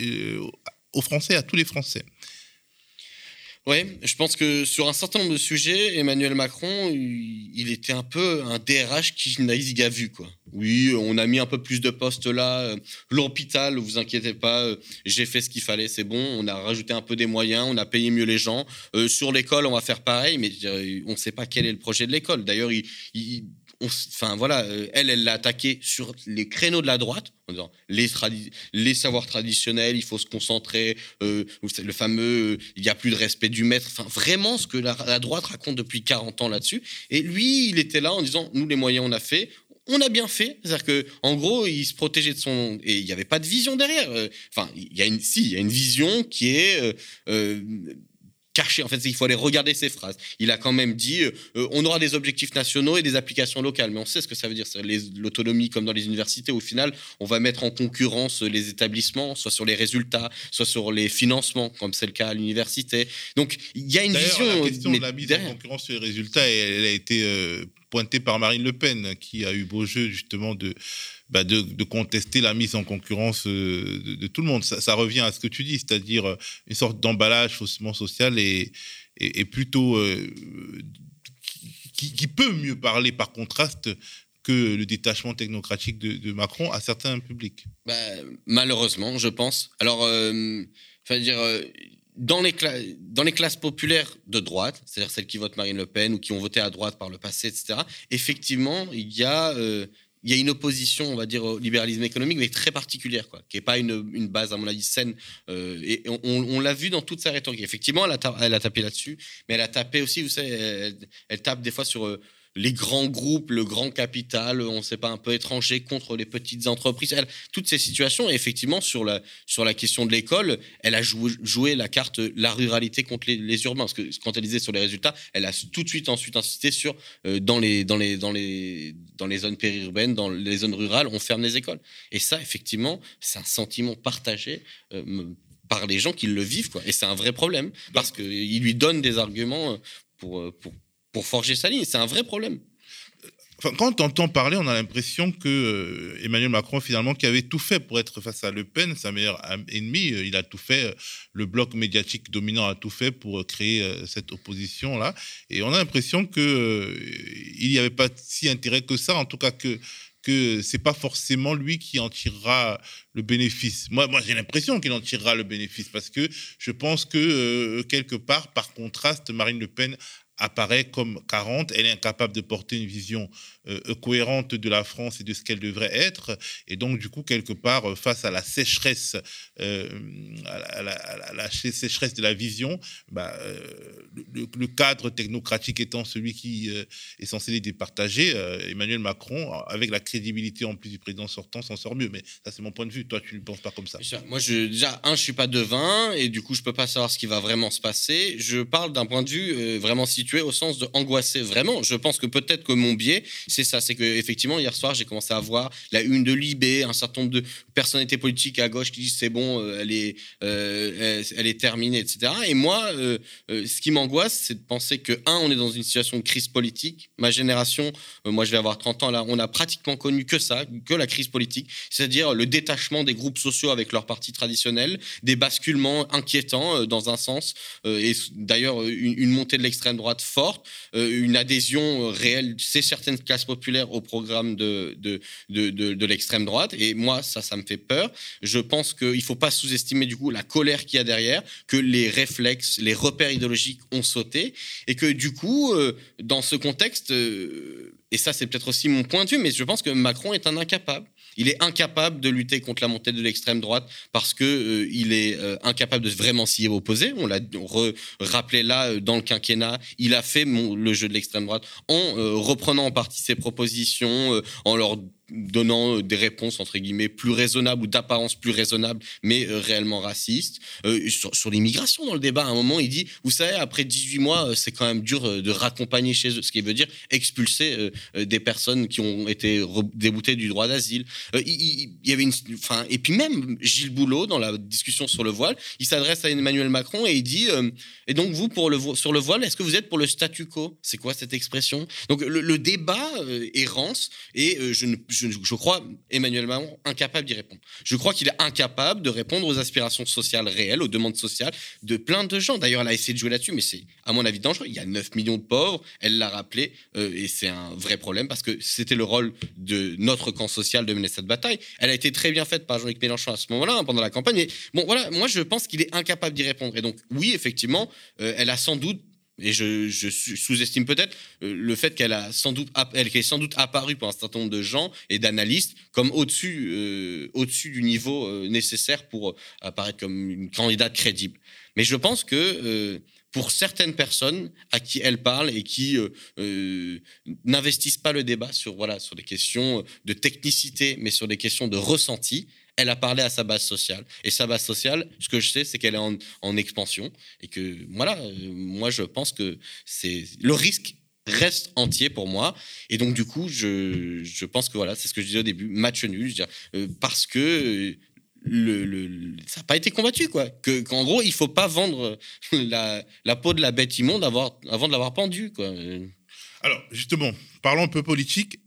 euh, aux Français, à tous les Français. Oui, je pense que sur un certain nombre de sujets, Emmanuel Macron, il était un peu un DRH qui n'a vu quoi. Oui, on a mis un peu plus de postes là. Euh, l'hôpital, vous inquiétez pas, euh, j'ai fait ce qu'il fallait, c'est bon. On a rajouté un peu des moyens, on a payé mieux les gens. Euh, sur l'école, on va faire pareil, mais on ne sait pas quel est le projet de l'école. D'ailleurs, il enfin voilà, euh, elle, elle l'a attaqué sur les créneaux de la droite, en disant les, les savoirs traditionnels, il faut se concentrer, euh, le fameux, euh, il n'y a plus de respect du maître, enfin vraiment ce que la, droite raconte depuis 40 ans là-dessus. Et lui, il était là en disant, nous les moyens on a fait, on a bien fait, c'est-à-dire que en gros, il se protégeait de son et il n'y avait pas de vision derrière. Enfin, il y a une, si, il y a une vision qui est caché. En fait, il faut aller regarder ses phrases. Il a quand même dit euh, euh, on aura des objectifs nationaux et des applications locales. Mais on sait ce que ça veut dire. L'autonomie, comme dans les universités, au final, on va mettre en concurrence les établissements, soit sur les résultats, soit sur les financements, comme c'est le cas à l'université. Donc, il y a une vision. La question de la mise en concurrence sur les résultats, elle, a été euh, pointée par Marine Le Pen, qui a eu beau jeu justement de bah, de, contester la mise en concurrence euh, de, tout le monde. Ça, revient à ce que tu dis, c'est-à-dire euh, une sorte d'emballage faussement social et, et, plutôt euh, qui, peut mieux parler par contraste que le détachement technocratique de, Macron à certains publics. Bah, malheureusement, je pense. Alors, dire dans les, classes populaires de droite, c'est-à-dire celles qui votent Marine Le Pen ou qui ont voté à droite par le passé, etc., effectivement, il y a il y a une opposition, on va dire, au libéralisme économique, mais très particulière, quoi, qui n'est pas une, base, à mon avis, saine. Euh, et on, l'a vu dans toute sa rhétorique. Effectivement, elle a, elle a tapé là-dessus, mais elle a tapé aussi, vous savez, elle, tape des fois sur, euh, les grands groupes, le grand capital, on ne sait pas, un peu étranger contre les petites entreprises. toutes ces situations, et effectivement, sur la, sur la question de l'école, elle a joué, la carte la ruralité contre les, urbains. Parce que quand elle disait sur les résultats, elle a tout de suite ensuite insisté sur euh, dans, les, dans, les, dans, les, dans les zones périurbaines, dans les zones rurales, on ferme les écoles. Et ça, effectivement, c'est un sentiment partagé. Euh, par les gens qui le vivent, quoi. Et c'est un vrai problème, parce qu'il lui donne des arguments pour, pour, pour forger sa ligne. C'est un vrai problème. Quand on entend parler, on a l'impression que euh, Emmanuel Macron, finalement, qui avait tout fait pour être face à Le Pen, sa meilleure ennemie, euh, il a tout fait, euh, le bloc médiatique dominant a tout fait pour créer cette opposition-là. Et on a l'impression qu'il n'y avait pas si intérêt que ça, en tout cas que que c'est pas forcément lui qui en tirera le bénéfice. Moi, moi j'ai l'impression qu'il en tirera le bénéfice parce que je pense que quelque part, par contraste, Marine Le Pen apparaît comme 40. Elle est incapable de porter une vision cohérente de la France et de ce qu'elle devrait être. Et donc, du coup, quelque part, euh, face à la sécheresse, euh, à, la, sécheresse de la vision, bah, le, cadre technocratique étant celui qui est censé les départager, Emmanuel Macron, avec la crédibilité en plus du président sortant, s'en sort mieux. Mais ça, c'est mon point de vue. Toi, tu ne penses pas comme ça. Moi, je, déjà, un, je suis pas devin et du coup, je peux pas savoir ce qui va vraiment se passer. Je parle d'un point de vue vraiment situé au sens de angoisser vraiment. Je pense que peut-être que mon biais, c'est ça, c'est que effectivement hier soir j'ai commencé à voir la une de l'IB, un certain nombre de personnalités politiques à gauche qui disent c'est bon, euh, elle est, euh, elle, est terminée, etc. Et moi, euh, ce qui m'angoisse, c'est de penser que un, on est dans une situation de crise politique. Ma génération, moi je vais avoir 30 ans là, on a pratiquement connu que ça, que la crise politique, c'est-à-dire le détachement des groupes sociaux avec leurs partis traditionnels, des basculements inquiétants dans un sens, et d'ailleurs une, une montée de l'extrême droite forte, une adhésion réelle chez certaines classes populaires au programme de, de, de, de, l'extrême droite. Et moi, ça, ça me fait peur. Je pense qu'il ne faut pas sous-estimer du coup la colère qu'il y a derrière, que les réflexes, les repères idéologiques ont sauté, et que du coup, euh, dans ce contexte, euh, et ça c'est peut-être aussi mon point de vue, mais je pense que Macron est un incapable. Il est incapable de lutter contre la montée de l'extrême droite parce que euh, il est euh, incapable de vraiment s'y opposer. On l'a rappelé là euh, dans le quinquennat. Il a fait le jeu de l'extrême droite en reprenant en partie ses propositions, en leur donnant euh, des réponses entre guillemets plus raisonnables ou d'apparence plus raisonnables, mais euh, réellement racistes. Euh, sur, l'immigration, dans le débat, à un moment, il dit, vous savez, après 18 mois, c'est quand même dur de raccompagner chez eux, ce qui veut dire expulser des personnes qui ont été déboutées du droit d'asile. Il, y avait une, enfin, et puis même Gilles Boulot, dans la discussion sur le voile, il s'adresse à Emmanuel Macron et il dit, et donc vous, pour le, sur le voile, est-ce que vous êtes pour le statu quo? C'est quoi cette expression? Donc le, débat errance et je ne je, crois Emmanuel Macron incapable d'y répondre. Je crois qu'il est incapable de répondre aux aspirations sociales réelles, aux demandes sociales de plein de gens. D'ailleurs, elle a essayé de jouer là-dessus, mais c'est, à mon avis, dangereux. Il y a 9 millions de pauvres, elle l'a rappelé, euh, et c'est un vrai problème parce que c'était le rôle de notre camp social de mener cette bataille. Elle a été très bien faite par Jean-Luc Mélenchon à ce moment-là, hein, pendant la campagne. Mais bon, voilà, moi, je pense qu'il est incapable d'y répondre. Et donc, oui, effectivement, euh, elle a sans doute et je, sous-estime peut-être euh, le fait qu'elle a sans doute elle est sans doute apparue pour un certain nombre de gens et d'analystes comme au-dessus euh, au-dessus du niveau euh, nécessaire pour apparaître comme une candidate crédible. Mais je pense que pour certaines personnes à qui elle parle et qui n'investissent pas le débat sur voilà sur des questions de technicité, mais sur des questions de ressenti, elle a parlé à sa base sociale. Et sa base sociale, ce que je sais, c'est qu'elle est en, expansion. Et que, voilà, euh, moi, je pense que c'est le risque reste entier pour moi. Et donc, du coup, je, je pense que voilà, c'est ce que je disais au début, match nul, je euh, parce que euh, le, le, ça n'a pas été combattu, quoi. Que, qu'en gros, il faut pas vendre la, la, peau de la bête immonde avant, avant de l'avoir pendue, quoi. Alors, justement, parlons un peu politique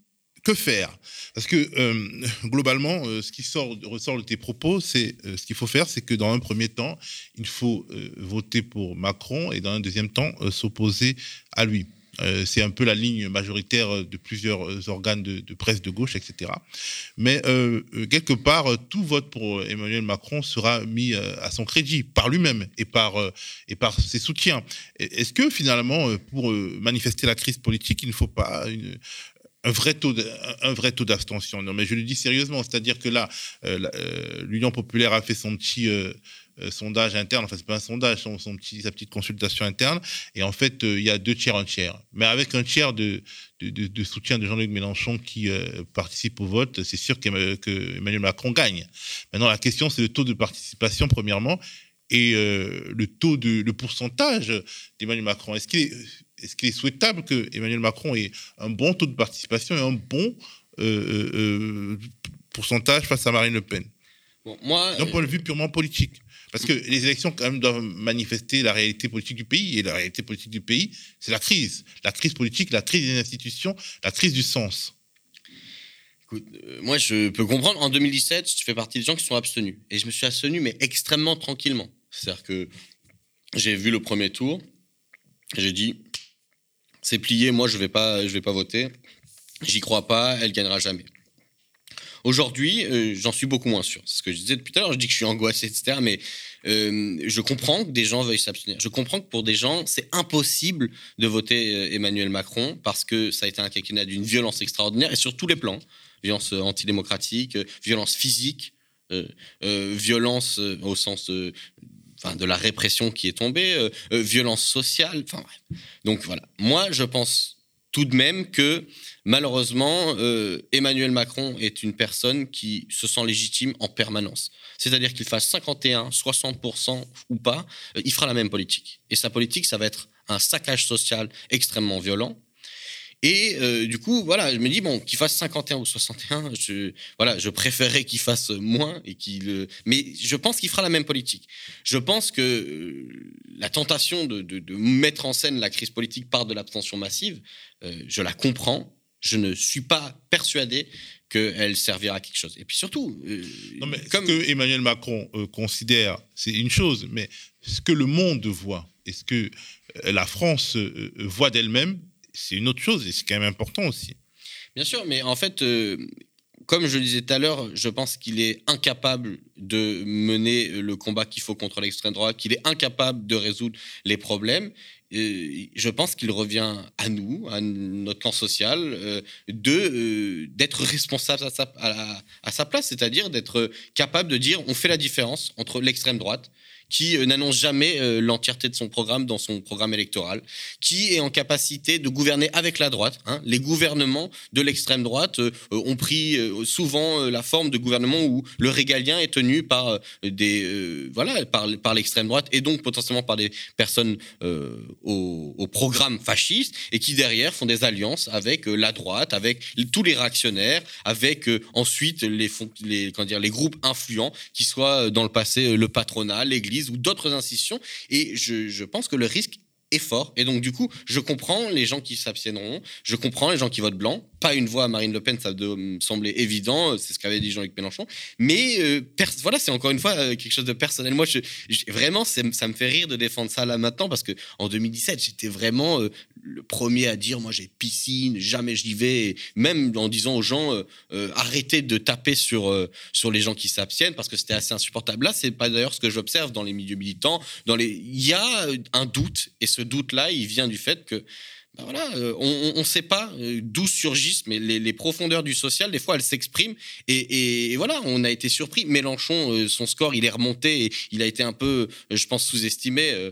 que faire? Parce que euh, globalement, euh, ce qui sort, ressort de tes propos, c'est euh, ce qu'il faut faire, c'est que dans un premier temps, il faut voter pour Macron et dans un deuxième temps s'opposer à lui. c'est un peu la ligne majoritaire de plusieurs organes de, presse de gauche, etc. Mais quelque part, tout vote pour Emmanuel Macron sera mis à son crédit par lui-même et par, et par ses soutiens. Est-ce que finalement, pour manifester la crise politique, il ne faut pas un vrai taux un vrai taux d'abstention. Non, mais je le dis sérieusement, c'est-à-dire que là, euh, euh, l'Union populaire a fait son petit euh, sondage interne, enfin c'est pas un sondage, son, petit, sa petite consultation interne, et en fait il y a deux tiers, un tiers. Mais avec un tiers de, de, soutien de Jean-Luc Mélenchon qui participe au vote, c'est sûr qu'Emmanuel Macron gagne. Maintenant la question c'est le taux de participation premièrement, et le taux de le pourcentage d'Emmanuel Macron. Est-ce qu'il est, est, qu'il est, souhaitable que Emmanuel Macron ait un bon taux de participation et un bon pourcentage face à Marine Le Pen moi, D'un point de vue purement politique. Parce que les élections, quand même, doivent manifester la réalité politique du pays. Et la réalité politique du pays, c'est la crise. La crise politique, la crise des institutions, la crise du sens. Écoute, euh, moi, je peux comprendre. En 2017, je fais partie des gens qui sont abstenus. Et je me suis abstenu, mais extrêmement tranquillement. C'est-à-dire que j'ai vu le premier tour. J'ai dit, c'est plié, moi, je ne vais, pas, vais pas voter. J'y crois pas, elle gagnera jamais. Aujourd'hui, euh, j'en suis beaucoup moins sûr. C'est ce que je disais depuis tout à l'heure. Je dis que je suis angoissé, etc. Mais euh, je comprends que des gens veuillent s'abstenir. Je comprends que pour des gens, c'est impossible de voter euh, Emmanuel Macron parce que ça a été un quinquennat d'une violence extraordinaire et sur tous les plans. Violence antidémocratique, violence physique, violence au sens Enfin, de la répression qui est tombée, violence sociale. Enfin, Donc voilà. Moi, je pense tout de même que malheureusement, euh, Emmanuel Macron est une personne qui se sent légitime en permanence. C'est-à-dire qu'il fasse 51, 60% ou pas, euh, il fera la même politique. Et sa politique, ça va être un saccage social extrêmement violent, et euh, du coup, voilà, je me dis, bon, qu'il fasse 51 ou 61, je, voilà, je préférerais qu'il fasse moins. et qu'il. Mais je pense qu'il fera la même politique. Je pense que euh, la tentation de, de, mettre en scène la crise politique par de l'abstention massive, euh, je la comprends. Je ne suis pas persuadé qu'elle servira à quelque chose. Et puis surtout, non, mais comme... ce que Emmanuel Macron considère, c'est une chose, mais ce que le monde voit et ce que la France voit d'elle-même, c'est une autre chose et c'est quand même important aussi. Bien sûr, mais en fait, euh, comme je le disais tout à l'heure, je pense qu'il est incapable de mener le combat qu'il faut contre l'extrême droite, qu'il est incapable de résoudre les problèmes. je pense qu'il revient à nous, à notre camp social, euh, de euh, d'être responsable à sa, à sa place, c'est-à-dire d'être capable de dire on fait la différence entre l'extrême droite qui euh, n'annonce jamais euh, l'entièreté de son programme dans son programme électoral, qui est en capacité de gouverner avec la droite. Hein. Les gouvernements de l'extrême droite euh, ont pris souvent la forme de gouvernement où le régalien est tenu par des voilà par, l'extrême droite et donc potentiellement par des personnes au, programme fasciste et qui derrière font des alliances avec la droite, avec tous les réactionnaires, avec ensuite les, dire, les groupes influents qui soient dans le passé le patronat, l'Église ou d'autres institutions. Et je, je pense que le risque est fort. Et donc, du coup, je comprends les gens qui s'abstiendront, je comprends les gens qui votent blanc. Pas une voix à Marine Le Pen, ça me semblait évident, c'est ce qu'avait dit Jean-Luc Mélenchon. Mais euh, voilà, c'est encore une fois euh, quelque chose de personnel. Moi, vraiment, ça me fait rire de défendre ça là maintenant parce que en 2017, j'étais vraiment euh, le premier à dire moi j'ai piscine, jamais j'y vais. même en disant aux gens arrêtez de taper sur, sur les gens qui s'abstiennent parce que c'était assez insupportable. Là, c'est pas d'ailleurs ce que j'observe dans les milieux militants. Dans les... Il y a un doute et ce ce doute-là, il vient du fait que ben voilà, euh, on ne sait pas euh, d'où surgissent, mais les, profondeurs du social, des fois, elles s'expriment. Et, voilà, on a été surpris. Mélenchon, euh, son score, il est remonté il a été un peu, je pense, sous-estimé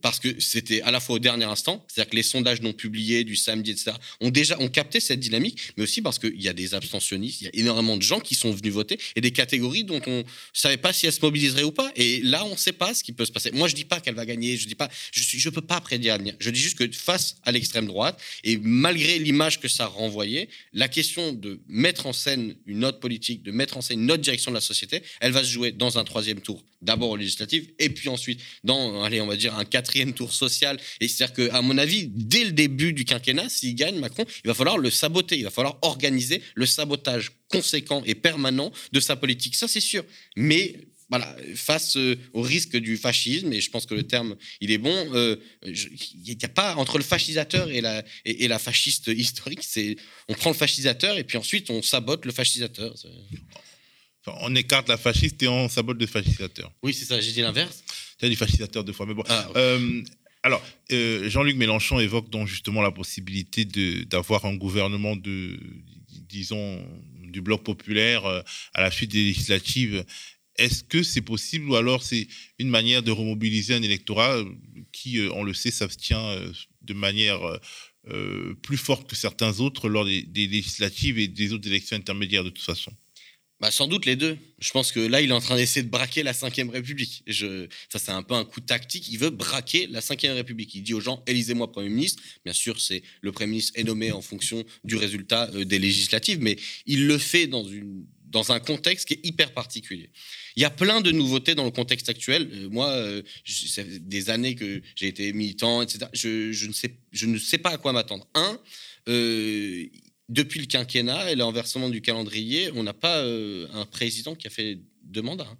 parce que c'était à la fois au dernier instant, c'est-à-dire que les sondages non publiés du samedi, etc., ont déjà capté cette dynamique, mais aussi parce qu'il y a des abstentionnistes, il y a énormément de gens qui sont venus voter et des catégories dont on ne savait pas si elles se mobiliseraient ou pas. Et là, on ne sait pas ce qui peut se passer. Moi, je ne dis pas qu'elle va gagner, je dis pas, je ne je peux pas prédire l'avenir. Je dis juste que face à l'extrême droite. Et malgré l'image que ça renvoyait, la question de mettre en scène une autre politique, de mettre en scène une autre direction de la société, elle va se jouer dans un troisième tour, d'abord aux législatives, et puis ensuite dans, allez, on va dire un quatrième tour social. Et c'est-à-dire qu'à mon avis, dès le début du quinquennat, s'il gagne Macron, il va falloir le saboter, il va falloir organiser le sabotage conséquent et permanent de sa politique. Ça, c'est sûr. Mais voilà, face euh, au risque du fascisme, et je pense que le terme, il est bon, euh, il n'y a pas entre le fascisateur et la, et, la fasciste historique, c'est on prend le fascisateur et puis ensuite on sabote le fascisateur. on écarte la fasciste et on sabote le fascisateur. Oui, c'est ça, j'ai dit l'inverse. J'ai dit fascisateur deux fois, mais bon. Ah, euh, alors, Jean-Luc Mélenchon évoque donc justement la possibilité d'avoir un gouvernement de, disons, du bloc populaire à la suite des législatives Est-ce que c'est possible ou alors c'est une manière de remobiliser un électorat qui, on le sait, s'abstient de manière plus forte que certains autres lors des législatives et des autres élections intermédiaires de toute façon? Bah, sans doute les deux. Je pense que là, il est en train d'essayer de braquer la Ve République. Je... Ça, c'est un peu un coup tactique. Il veut braquer la Ve République. Il dit aux gens, élisez-moi Premier ministre. Bien sûr, c'est le Premier ministre est nommé en fonction du résultat euh, des législatives, mais il le fait dans un contexte qui est hyper particulier. Il y a plein de nouveautés dans le contexte actuel. Euh, moi, euh, fait des années que j'ai été militant, etc. Je, je, ne sais, je pas à quoi m'attendre. Un, depuis le quinquennat et l'enversement du calendrier, on n'a pas euh, un président qui a fait deux mandats.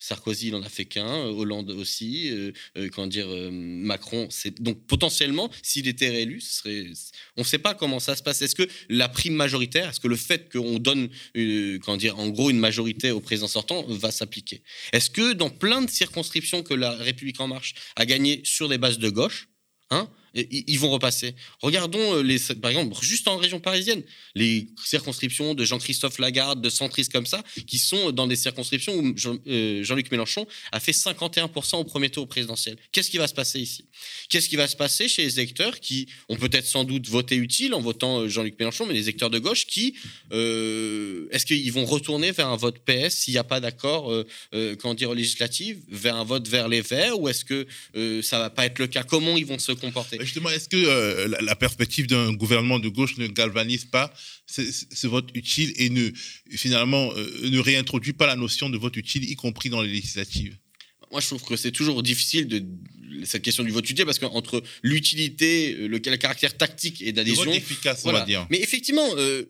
Sarkozy, il en a fait qu'un, euh, Hollande aussi, euh, quand dire, Macron. Donc potentiellement, s'il était réélu, on ne sait pas comment ça se passe. Est-ce que la prime majoritaire, est-ce que le fait qu'on donne, quand dire, en gros, une majorité au président sortant va s'appliquer? Est-ce que dans plein de circonscriptions que la République en marche a gagné sur des bases de gauche, hein, ils vont repasser. Regardons, euh, les, par exemple, juste en région parisienne, les circonscriptions de Jean-Christophe Lagarde, de centristes comme ça, qui sont dans des circonscriptions où euh, Jean-Luc Mélenchon a fait 51% au premier tour présidentiel. Qu'est-ce qui va se passer ici? Qu'est-ce qui va se passer chez les électeurs qui ont peut-être sans doute voté utile en votant euh, Jean-Luc Mélenchon, mais les électeurs de gauche qui, est-ce qu'ils vont retourner vers un vote PS s'il n'y a pas d'accord, euh, comment dire, législative, vers un vote vers les Verts, ou est-ce que ça va pas être le cas? Comment ils vont se comporter? Justement, est-ce que euh, la, perspective d'un gouvernement de gauche ne galvanise pas ce, vote utile et ne finalement euh, ne réintroduit pas la notion de vote utile, y compris dans les législatives? Moi, je trouve que c'est toujours difficile de cette question du vote utile parce qu'entre l'utilité, le, caractère tactique et d'adhésion, efficace, on va dire. Mais effectivement, euh,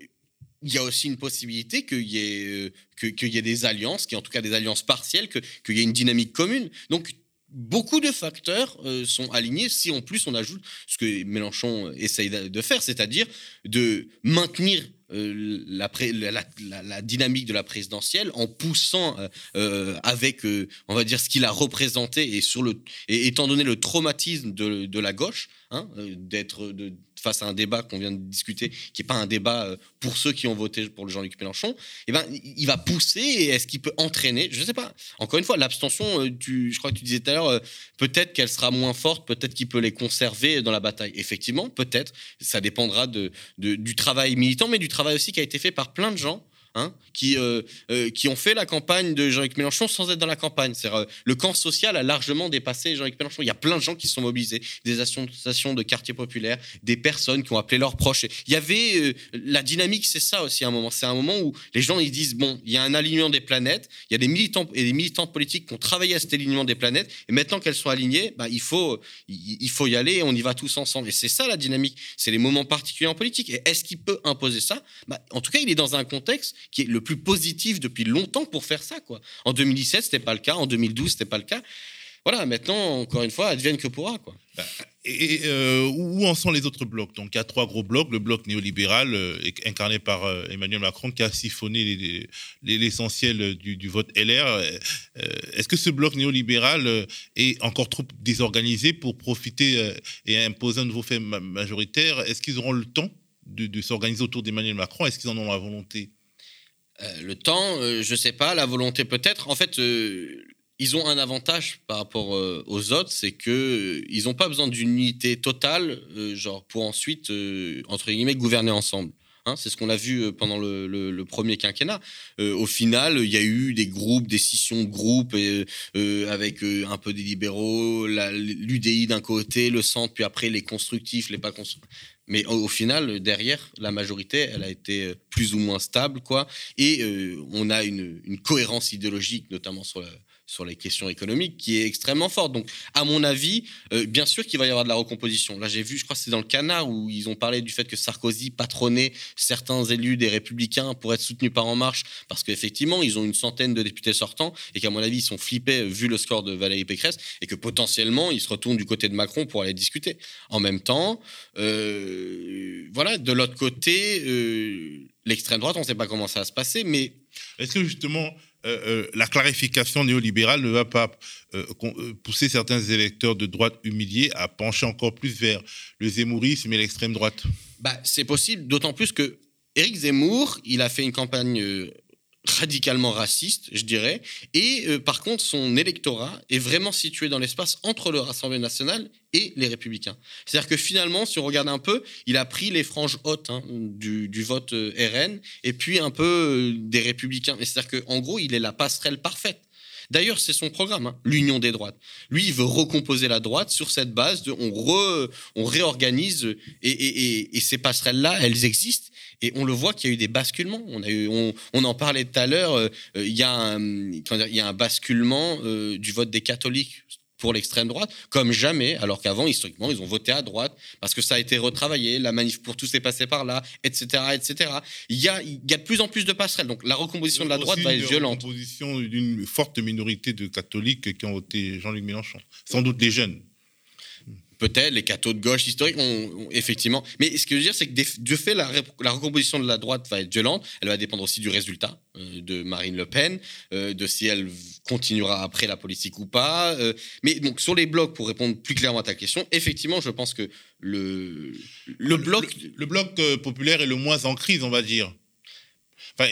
il y a aussi une possibilité qu'il y ait qu'il y ait des alliances, en tout cas des alliances partielles, qu'il y ait une dynamique commune. Donc beaucoup de facteurs euh, sont alignés si en plus on ajoute ce que Mélenchon essaye de faire, c'est-à-dire de maintenir euh, la, dynamique de la présidentielle en poussant euh, avec, on va dire, ce qu'il a représenté et, sur le, étant donné le traumatisme de, la gauche, hein, d'être face à un débat qu'on vient de discuter, qui n'est pas un débat euh, pour ceux qui ont voté pour le Jean-Luc Mélenchon, eh ben, il va pousser et est-ce qu'il peut entraîner? Je ne sais pas. Encore une fois, l'abstention, euh, je crois que tu disais tout à l'heure, euh, peut-être qu'elle sera moins forte, peut-être qu'il peut les conserver dans la bataille. Effectivement, peut-être. Ça dépendra de, du travail militant, mais du travail aussi qui a été fait par plein de gens Hein, qui, euh, euh, qui ont fait la campagne de Jean-Luc Mélenchon sans être dans la campagne. Euh, le camp social a largement dépassé Jean-Luc Mélenchon. Il y a plein de gens qui sont mobilisés, des associations de quartiers populaires, des personnes qui ont appelé leurs proches. Il y avait la dynamique, c'est ça aussi un moment. C'est un moment où les gens ils disent bon, il y a un alignement des planètes. Il y a des militants et des militants politiques qui ont travaillé à cet alignement des planètes. Et maintenant qu'elles sont alignées, bah, il faut il, faut y aller on y va tous ensemble. Et c'est ça la dynamique. C'est les moments particuliers en politique. Et est-ce qu'il peut imposer ça? Bah, En tout cas, il est dans un contexte qui est le plus positif depuis longtemps pour faire ça. Quoi. En 2017, c'était pas le cas. En 2012, c'était pas le cas. Voilà, maintenant, encore une fois, advienne que pourra. Quoi. Bah, et, euh, où en sont les autres blocs? Donc, il y a trois gros blocs. Le bloc néolibéral, euh, incarné par euh, Emmanuel Macron, qui a siphonné l'essentiel du, vote LR. Est-ce que ce bloc néolibéral est encore trop désorganisé pour profiter et imposer un nouveau fait majoritaire? Est-ce qu'ils auront le temps de, de s'organiser autour d'Emmanuel Macron? Est-ce qu'ils en ont la volonté? Euh, le temps, euh, je sais pas, la volonté peut-être. En fait, euh, ils ont un avantage par rapport aux autres, c'est que ils n'ont pas besoin d'une unité totale, genre pour ensuite entre guillemets gouverner ensemble. Hein. c'est ce qu'on a vu pendant le, premier quinquennat. au final, il y a eu des groupes, des scissions de groupes avec un peu des libéraux, l'UDI d'un côté, le centre, puis après les constructifs, les pas constructifs. Mais au, final, derrière, la majorité, elle a été euh, plus ou moins stable, quoi. Et euh, on a une, une, cohérence idéologique, notamment sur la, sur les questions économiques qui est extrêmement forte. Donc, à mon avis, euh, bien sûr qu'il va y avoir de la recomposition. Là, j'ai vu, je crois que c'est dans le Canard où ils ont parlé du fait que Sarkozy patronnait certains élus des Républicains pour être soutenus par En Marche, parce qu'effectivement, ils ont une centaine de députés sortants et qu'à mon avis, ils sont flippés vu le score de Valérie Pécresse et que potentiellement, ils se retournent du côté de Macron pour aller discuter. En même temps, euh, voilà, de l'autre côté, euh, l'extrême droite, on ne sait pas comment ça va se passer, mais est-ce que justement euh, euh, la clarification néolibérale ne va pas euh, pousser certains électeurs de droite humiliés à pencher encore plus vers le zémourisme et l'extrême droite. Bah, C'est possible, d'autant plus que Éric Zemmour, il a fait une campagne radicalement raciste, je dirais. Et euh, par contre, son électorat est vraiment situé dans l'espace entre le Rassemblement national et les Républicains. C'est-à-dire que finalement, si on regarde un peu, il a pris les franges hautes hein, du, vote euh, RN et puis un peu euh, des Républicains. C'est-à-dire qu'en gros, il est la passerelle parfaite. D'ailleurs, c'est son programme, hein, l'union des droites. Lui, il veut recomposer la droite sur cette base de on, on réorganise et, ces passerelles-là, elles existent et on le voit qu'il y a eu des basculements. On, a eu, on, en parlait tout à l'heure. Euh, il, y a un, y a un basculement euh, du vote des catholiques pour l'extrême droite, comme jamais, alors qu'avant, historiquement, ils ont voté à droite, parce que ça a été retravaillé, la manif pour tous est passée par là, etc., etc. Il y a, il y a de plus en plus de passerelles, donc la recomposition de la droite va être violente. La recomposition d'une forte minorité de catholiques qui ont voté Jean-Luc Mélenchon, sans doute des jeunes peut-être les cathos de gauche historiques ont, effectivement. Mais ce que je veux dire, c'est que de fait, la, recomposition de la droite va être violente. Elle va dépendre aussi du résultat euh, de Marine Le Pen, euh, de si elle continuera après la politique ou pas. Euh. mais donc sur les blocs, pour répondre plus clairement à ta question, effectivement, je pense que le le bloc le bloc populaire est le moins en crise, on va dire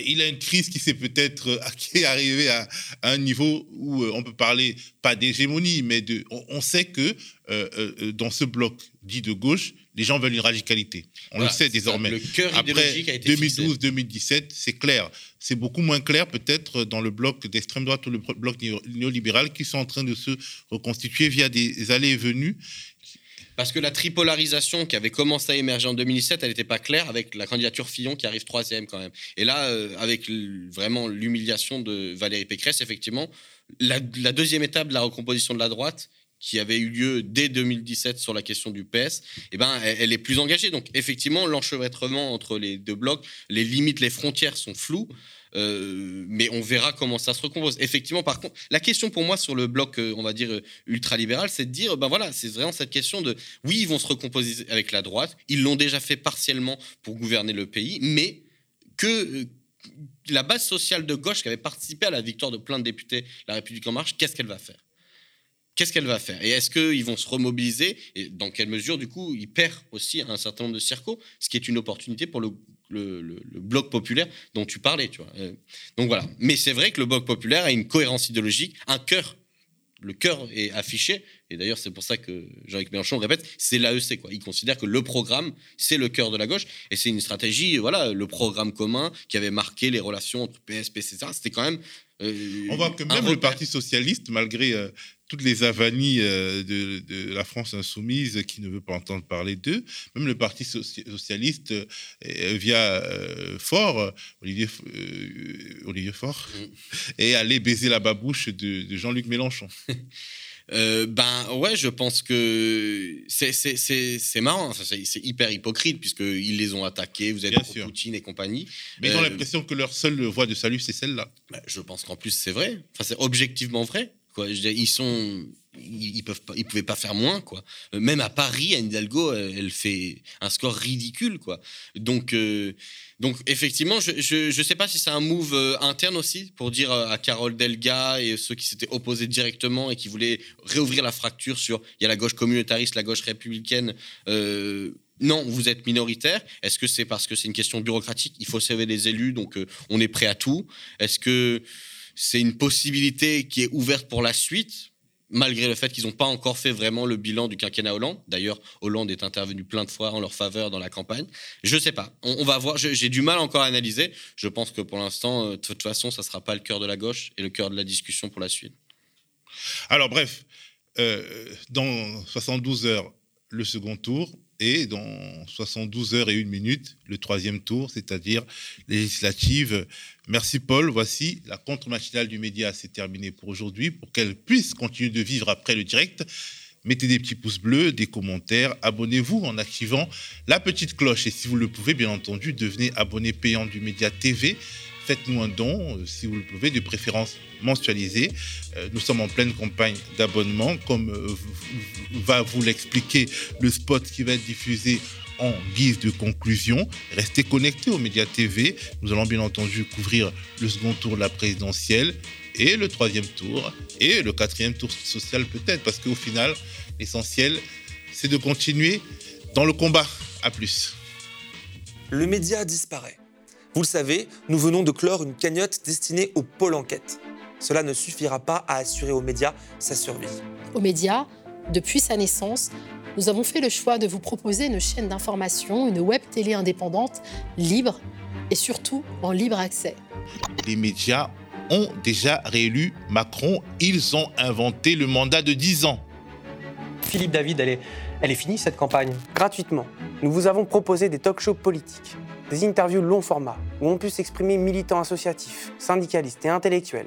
il a une crise qui s'est peut-être euh, qui est arrivée à, un niveau où euh, on peut parler pas d'hégémonie, mais de. On, sait que euh, dans ce bloc dit de gauche, les gens veulent une radicalité. On le sait désormais. Le cœur Après 2012-2017, c'est clair. C'est beaucoup moins clair peut-être dans le bloc d'extrême droite ou le bloc néolibéral qui sont en train de se reconstituer via des allées et venues parce que la tripolarisation qui avait commencé à émerger en 2017, elle n'était pas claire avec la candidature Fillon qui arrive troisième quand même. Et là, euh, avec vraiment l'humiliation de Valérie Pécresse, effectivement, la, deuxième étape de la recomposition de la droite, qui avait eu lieu dès 2017 sur la question du PS, eh ben, elle, est plus engagée. Donc, effectivement, l'enchevêtrement entre les deux blocs, les limites, les frontières sont floues. Euh, mais on verra comment ça se recompose. Effectivement, par contre, la question pour moi sur le bloc, euh, on va dire, ultralibéral, c'est de dire, ben voilà, c'est vraiment cette question de, oui, ils vont se recomposer avec la droite, ils l'ont déjà fait partiellement pour gouverner le pays, mais que euh, la base sociale de gauche qui avait participé à la victoire de plein de députés, La République en marche, qu'est-ce qu'elle va faire? Qu'est-ce qu'elle va faire? Et est-ce qu'ils vont se remobiliser? Et dans quelle mesure, du coup, ils perdent aussi un certain nombre de circos, ce qui est une opportunité pour le le, bloc populaire dont tu parlais, tu vois. Euh, donc voilà. Mais c'est vrai que le bloc populaire a une cohérence idéologique, un cœur. Le cœur est affiché, et d'ailleurs c'est pour ça que Jean-Luc Mélenchon répète, c'est l'AEC. Quoi. Il considère que le programme, c'est le cœur de la gauche, et c'est une stratégie, voilà, le programme commun qui avait marqué les relations entre PS, PS, etc. C'était quand même euh, On voit que même le Parti socialiste, malgré euh, toutes les avanies euh, de, la France insoumise qui ne veut pas entendre parler d'eux, même le Parti socialiste, via Fort, Olivier, Olivier Faure, mm. est allé baiser la babouche de, de Jean-Luc Mélenchon. ben ouais, je pense que c'est marrant, c'est hyper hypocrite puisqu'ils les ont attaqués, vous êtes pour Poutine et compagnie. Mais ils ont l'impression que leur seule voie de salut, c'est celle-là. Ben, je pense qu'en plus c'est vrai, enfin, c'est objectivement vrai. Ils sont ils, peuvent pouvaient pas faire moins quoi. Euh, même à Paris, Anne Hidalgo, elle, fait un score ridicule quoi. Donc euh, donc effectivement, je ne sais pas si c'est un move euh, interne aussi pour dire à Carole Delga et ceux qui s'étaient opposés directement et qui voulaient réouvrir la fracture sur il y a la gauche communautariste, la gauche républicaine. non, vous êtes minoritaire. Est-ce que c'est parce que c'est une question bureaucratique? Il faut sauver les élus, donc on est prêt à tout. Est-ce que c'est une possibilité qui est ouverte pour la suite malgré le fait qu'ils n'ont pas encore fait vraiment le bilan du quinquennat Hollande. D'ailleurs, Hollande est intervenu plein de fois en leur faveur dans la campagne. Je ne sais pas. On, va voir. J'ai du mal encore à analyser. Je pense que pour l'instant, euh, de toute façon, ça ne sera pas le cœur de la gauche et le cœur de la discussion pour la suite. Alors, bref, euh, dans 72 heures, le second tour et dans 72 heures et une minute, le troisième tour, c'est-à-dire législative. Merci Paul. Voici la contre-matinale du média. C'est terminé pour aujourd'hui. Pour qu'elle puisse continuer de vivre après le direct, mettez des petits pouces bleus, des commentaires, abonnez-vous en activant la petite cloche. Et si vous le pouvez, bien entendu, devenez abonné payant du média TV faites-nous un don, euh, si vous le pouvez, de préférence mensualisé. Euh, nous sommes en pleine campagne d'abonnement, comme euh, va vous l'expliquer le spot qui va être diffusé en guise de conclusion. Restez connectés aux médias TV. Nous allons bien entendu couvrir le second tour de la présidentielle et le troisième tour et le quatrième tour social peut-être, parce qu'au final, l'essentiel, c'est de continuer dans le combat. À plus. Le média disparaît Vous le savez, nous venons de clore une cagnotte destinée au pôle enquête. Cela ne suffira pas à assurer aux médias sa survie. Aux médias, depuis sa naissance, nous avons fait le choix de vous proposer une chaîne d'information, une web télé indépendante, libre et surtout en libre accès. Les médias ont déjà réélu Macron. Ils ont inventé le mandat de 10 ans. Philippe David, elle est, elle est finie cette campagne? Gratuitement, nous vous avons proposé des talk-shows politiques, des interviews long format où on pu s'exprimer militants associatifs, syndicalistes et intellectuels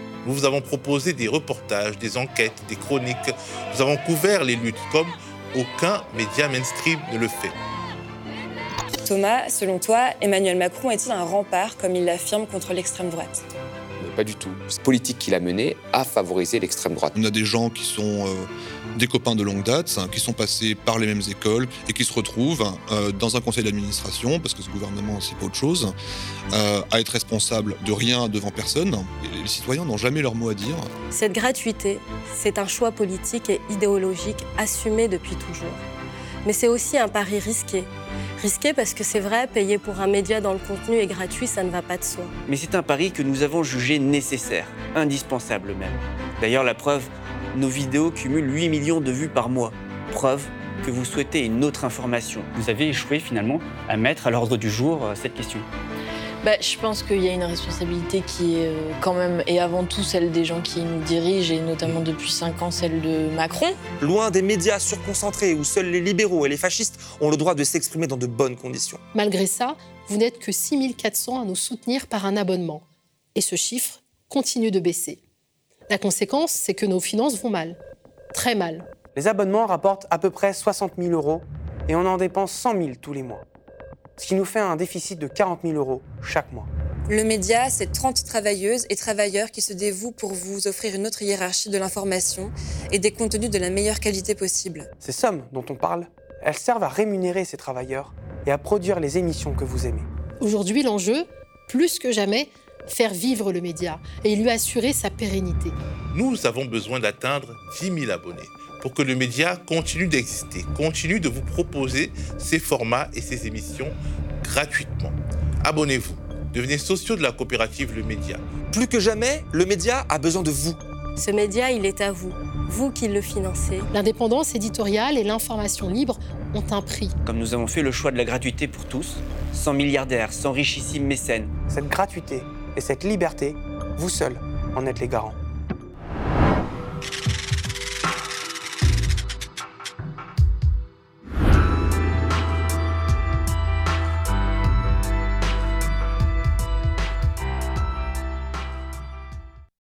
Nous vous avons proposé des reportages, des enquêtes, des chroniques. Nous avons couvert les luttes comme aucun média mainstream ne le fait. Thomas, selon toi, Emmanuel Macron est-il un rempart, comme il l'affirme, contre l'extrême droite? Pas du tout. Cette politique qu'il a menée a favorisé l'extrême droite. On a des gens qui sont... Euh, des copains de longue date, hein, qui sont passés par les mêmes écoles et qui se retrouvent euh, dans un conseil d'administration, parce que ce gouvernement, c'est pas autre chose, euh, à être responsable de rien devant personne. Et les citoyens n'ont jamais leur mot à dire. Cette gratuité, c'est un choix politique et idéologique assumé depuis toujours. Mais c'est aussi un pari risqué. Risqué parce que c'est vrai, payer pour un média dans le contenu est gratuit, ça ne va pas de soi. Mais c'est un pari que nous avons jugé nécessaire, indispensable même. D'ailleurs, la preuve, nos vidéos cumulent 8 millions de vues par mois. Preuve que vous souhaitez une autre information. Vous avez échoué finalement à mettre à l'ordre du jour euh, cette question. Bah, je pense qu'il y a une responsabilité qui est euh, quand même, et avant tout celle des gens qui nous dirigent, et notamment depuis 5 ans celle de Macron. Loin des médias surconcentrés où seuls les libéraux et les fascistes ont le droit de s'exprimer dans de bonnes conditions. Malgré ça, vous n'êtes que 6400 à nous soutenir par un abonnement. Et ce chiffre continue de baisser. La conséquence, c'est que nos finances vont mal. Très mal. Les abonnements rapportent à peu près 60 000 euros et on en dépense 100 000 tous les mois. Ce qui nous fait un déficit de 40 000 euros chaque mois. Le média, c'est 30 travailleuses et travailleurs qui se dévouent pour vous offrir une autre hiérarchie de l'information et des contenus de la meilleure qualité possible. Ces sommes dont on parle, elles servent à rémunérer ces travailleurs et à produire les émissions que vous aimez. Aujourd'hui, l'enjeu, plus que jamais, faire vivre le média et lui assurer sa pérennité. Nous avons besoin d'atteindre 10 000 abonnés pour que le média continue d'exister, continue de vous proposer ses formats et ses émissions gratuitement. Abonnez-vous, devenez sociaux de la coopérative Le Média. Plus que jamais, le média a besoin de vous. Ce média, il est à vous, vous qui le financez. L'indépendance éditoriale et l'information libre ont un prix. Comme nous avons fait le choix de la gratuité pour tous, sans milliardaires, sans richissimes mécènes, cette gratuité et cette liberté, vous seul en êtes les garants.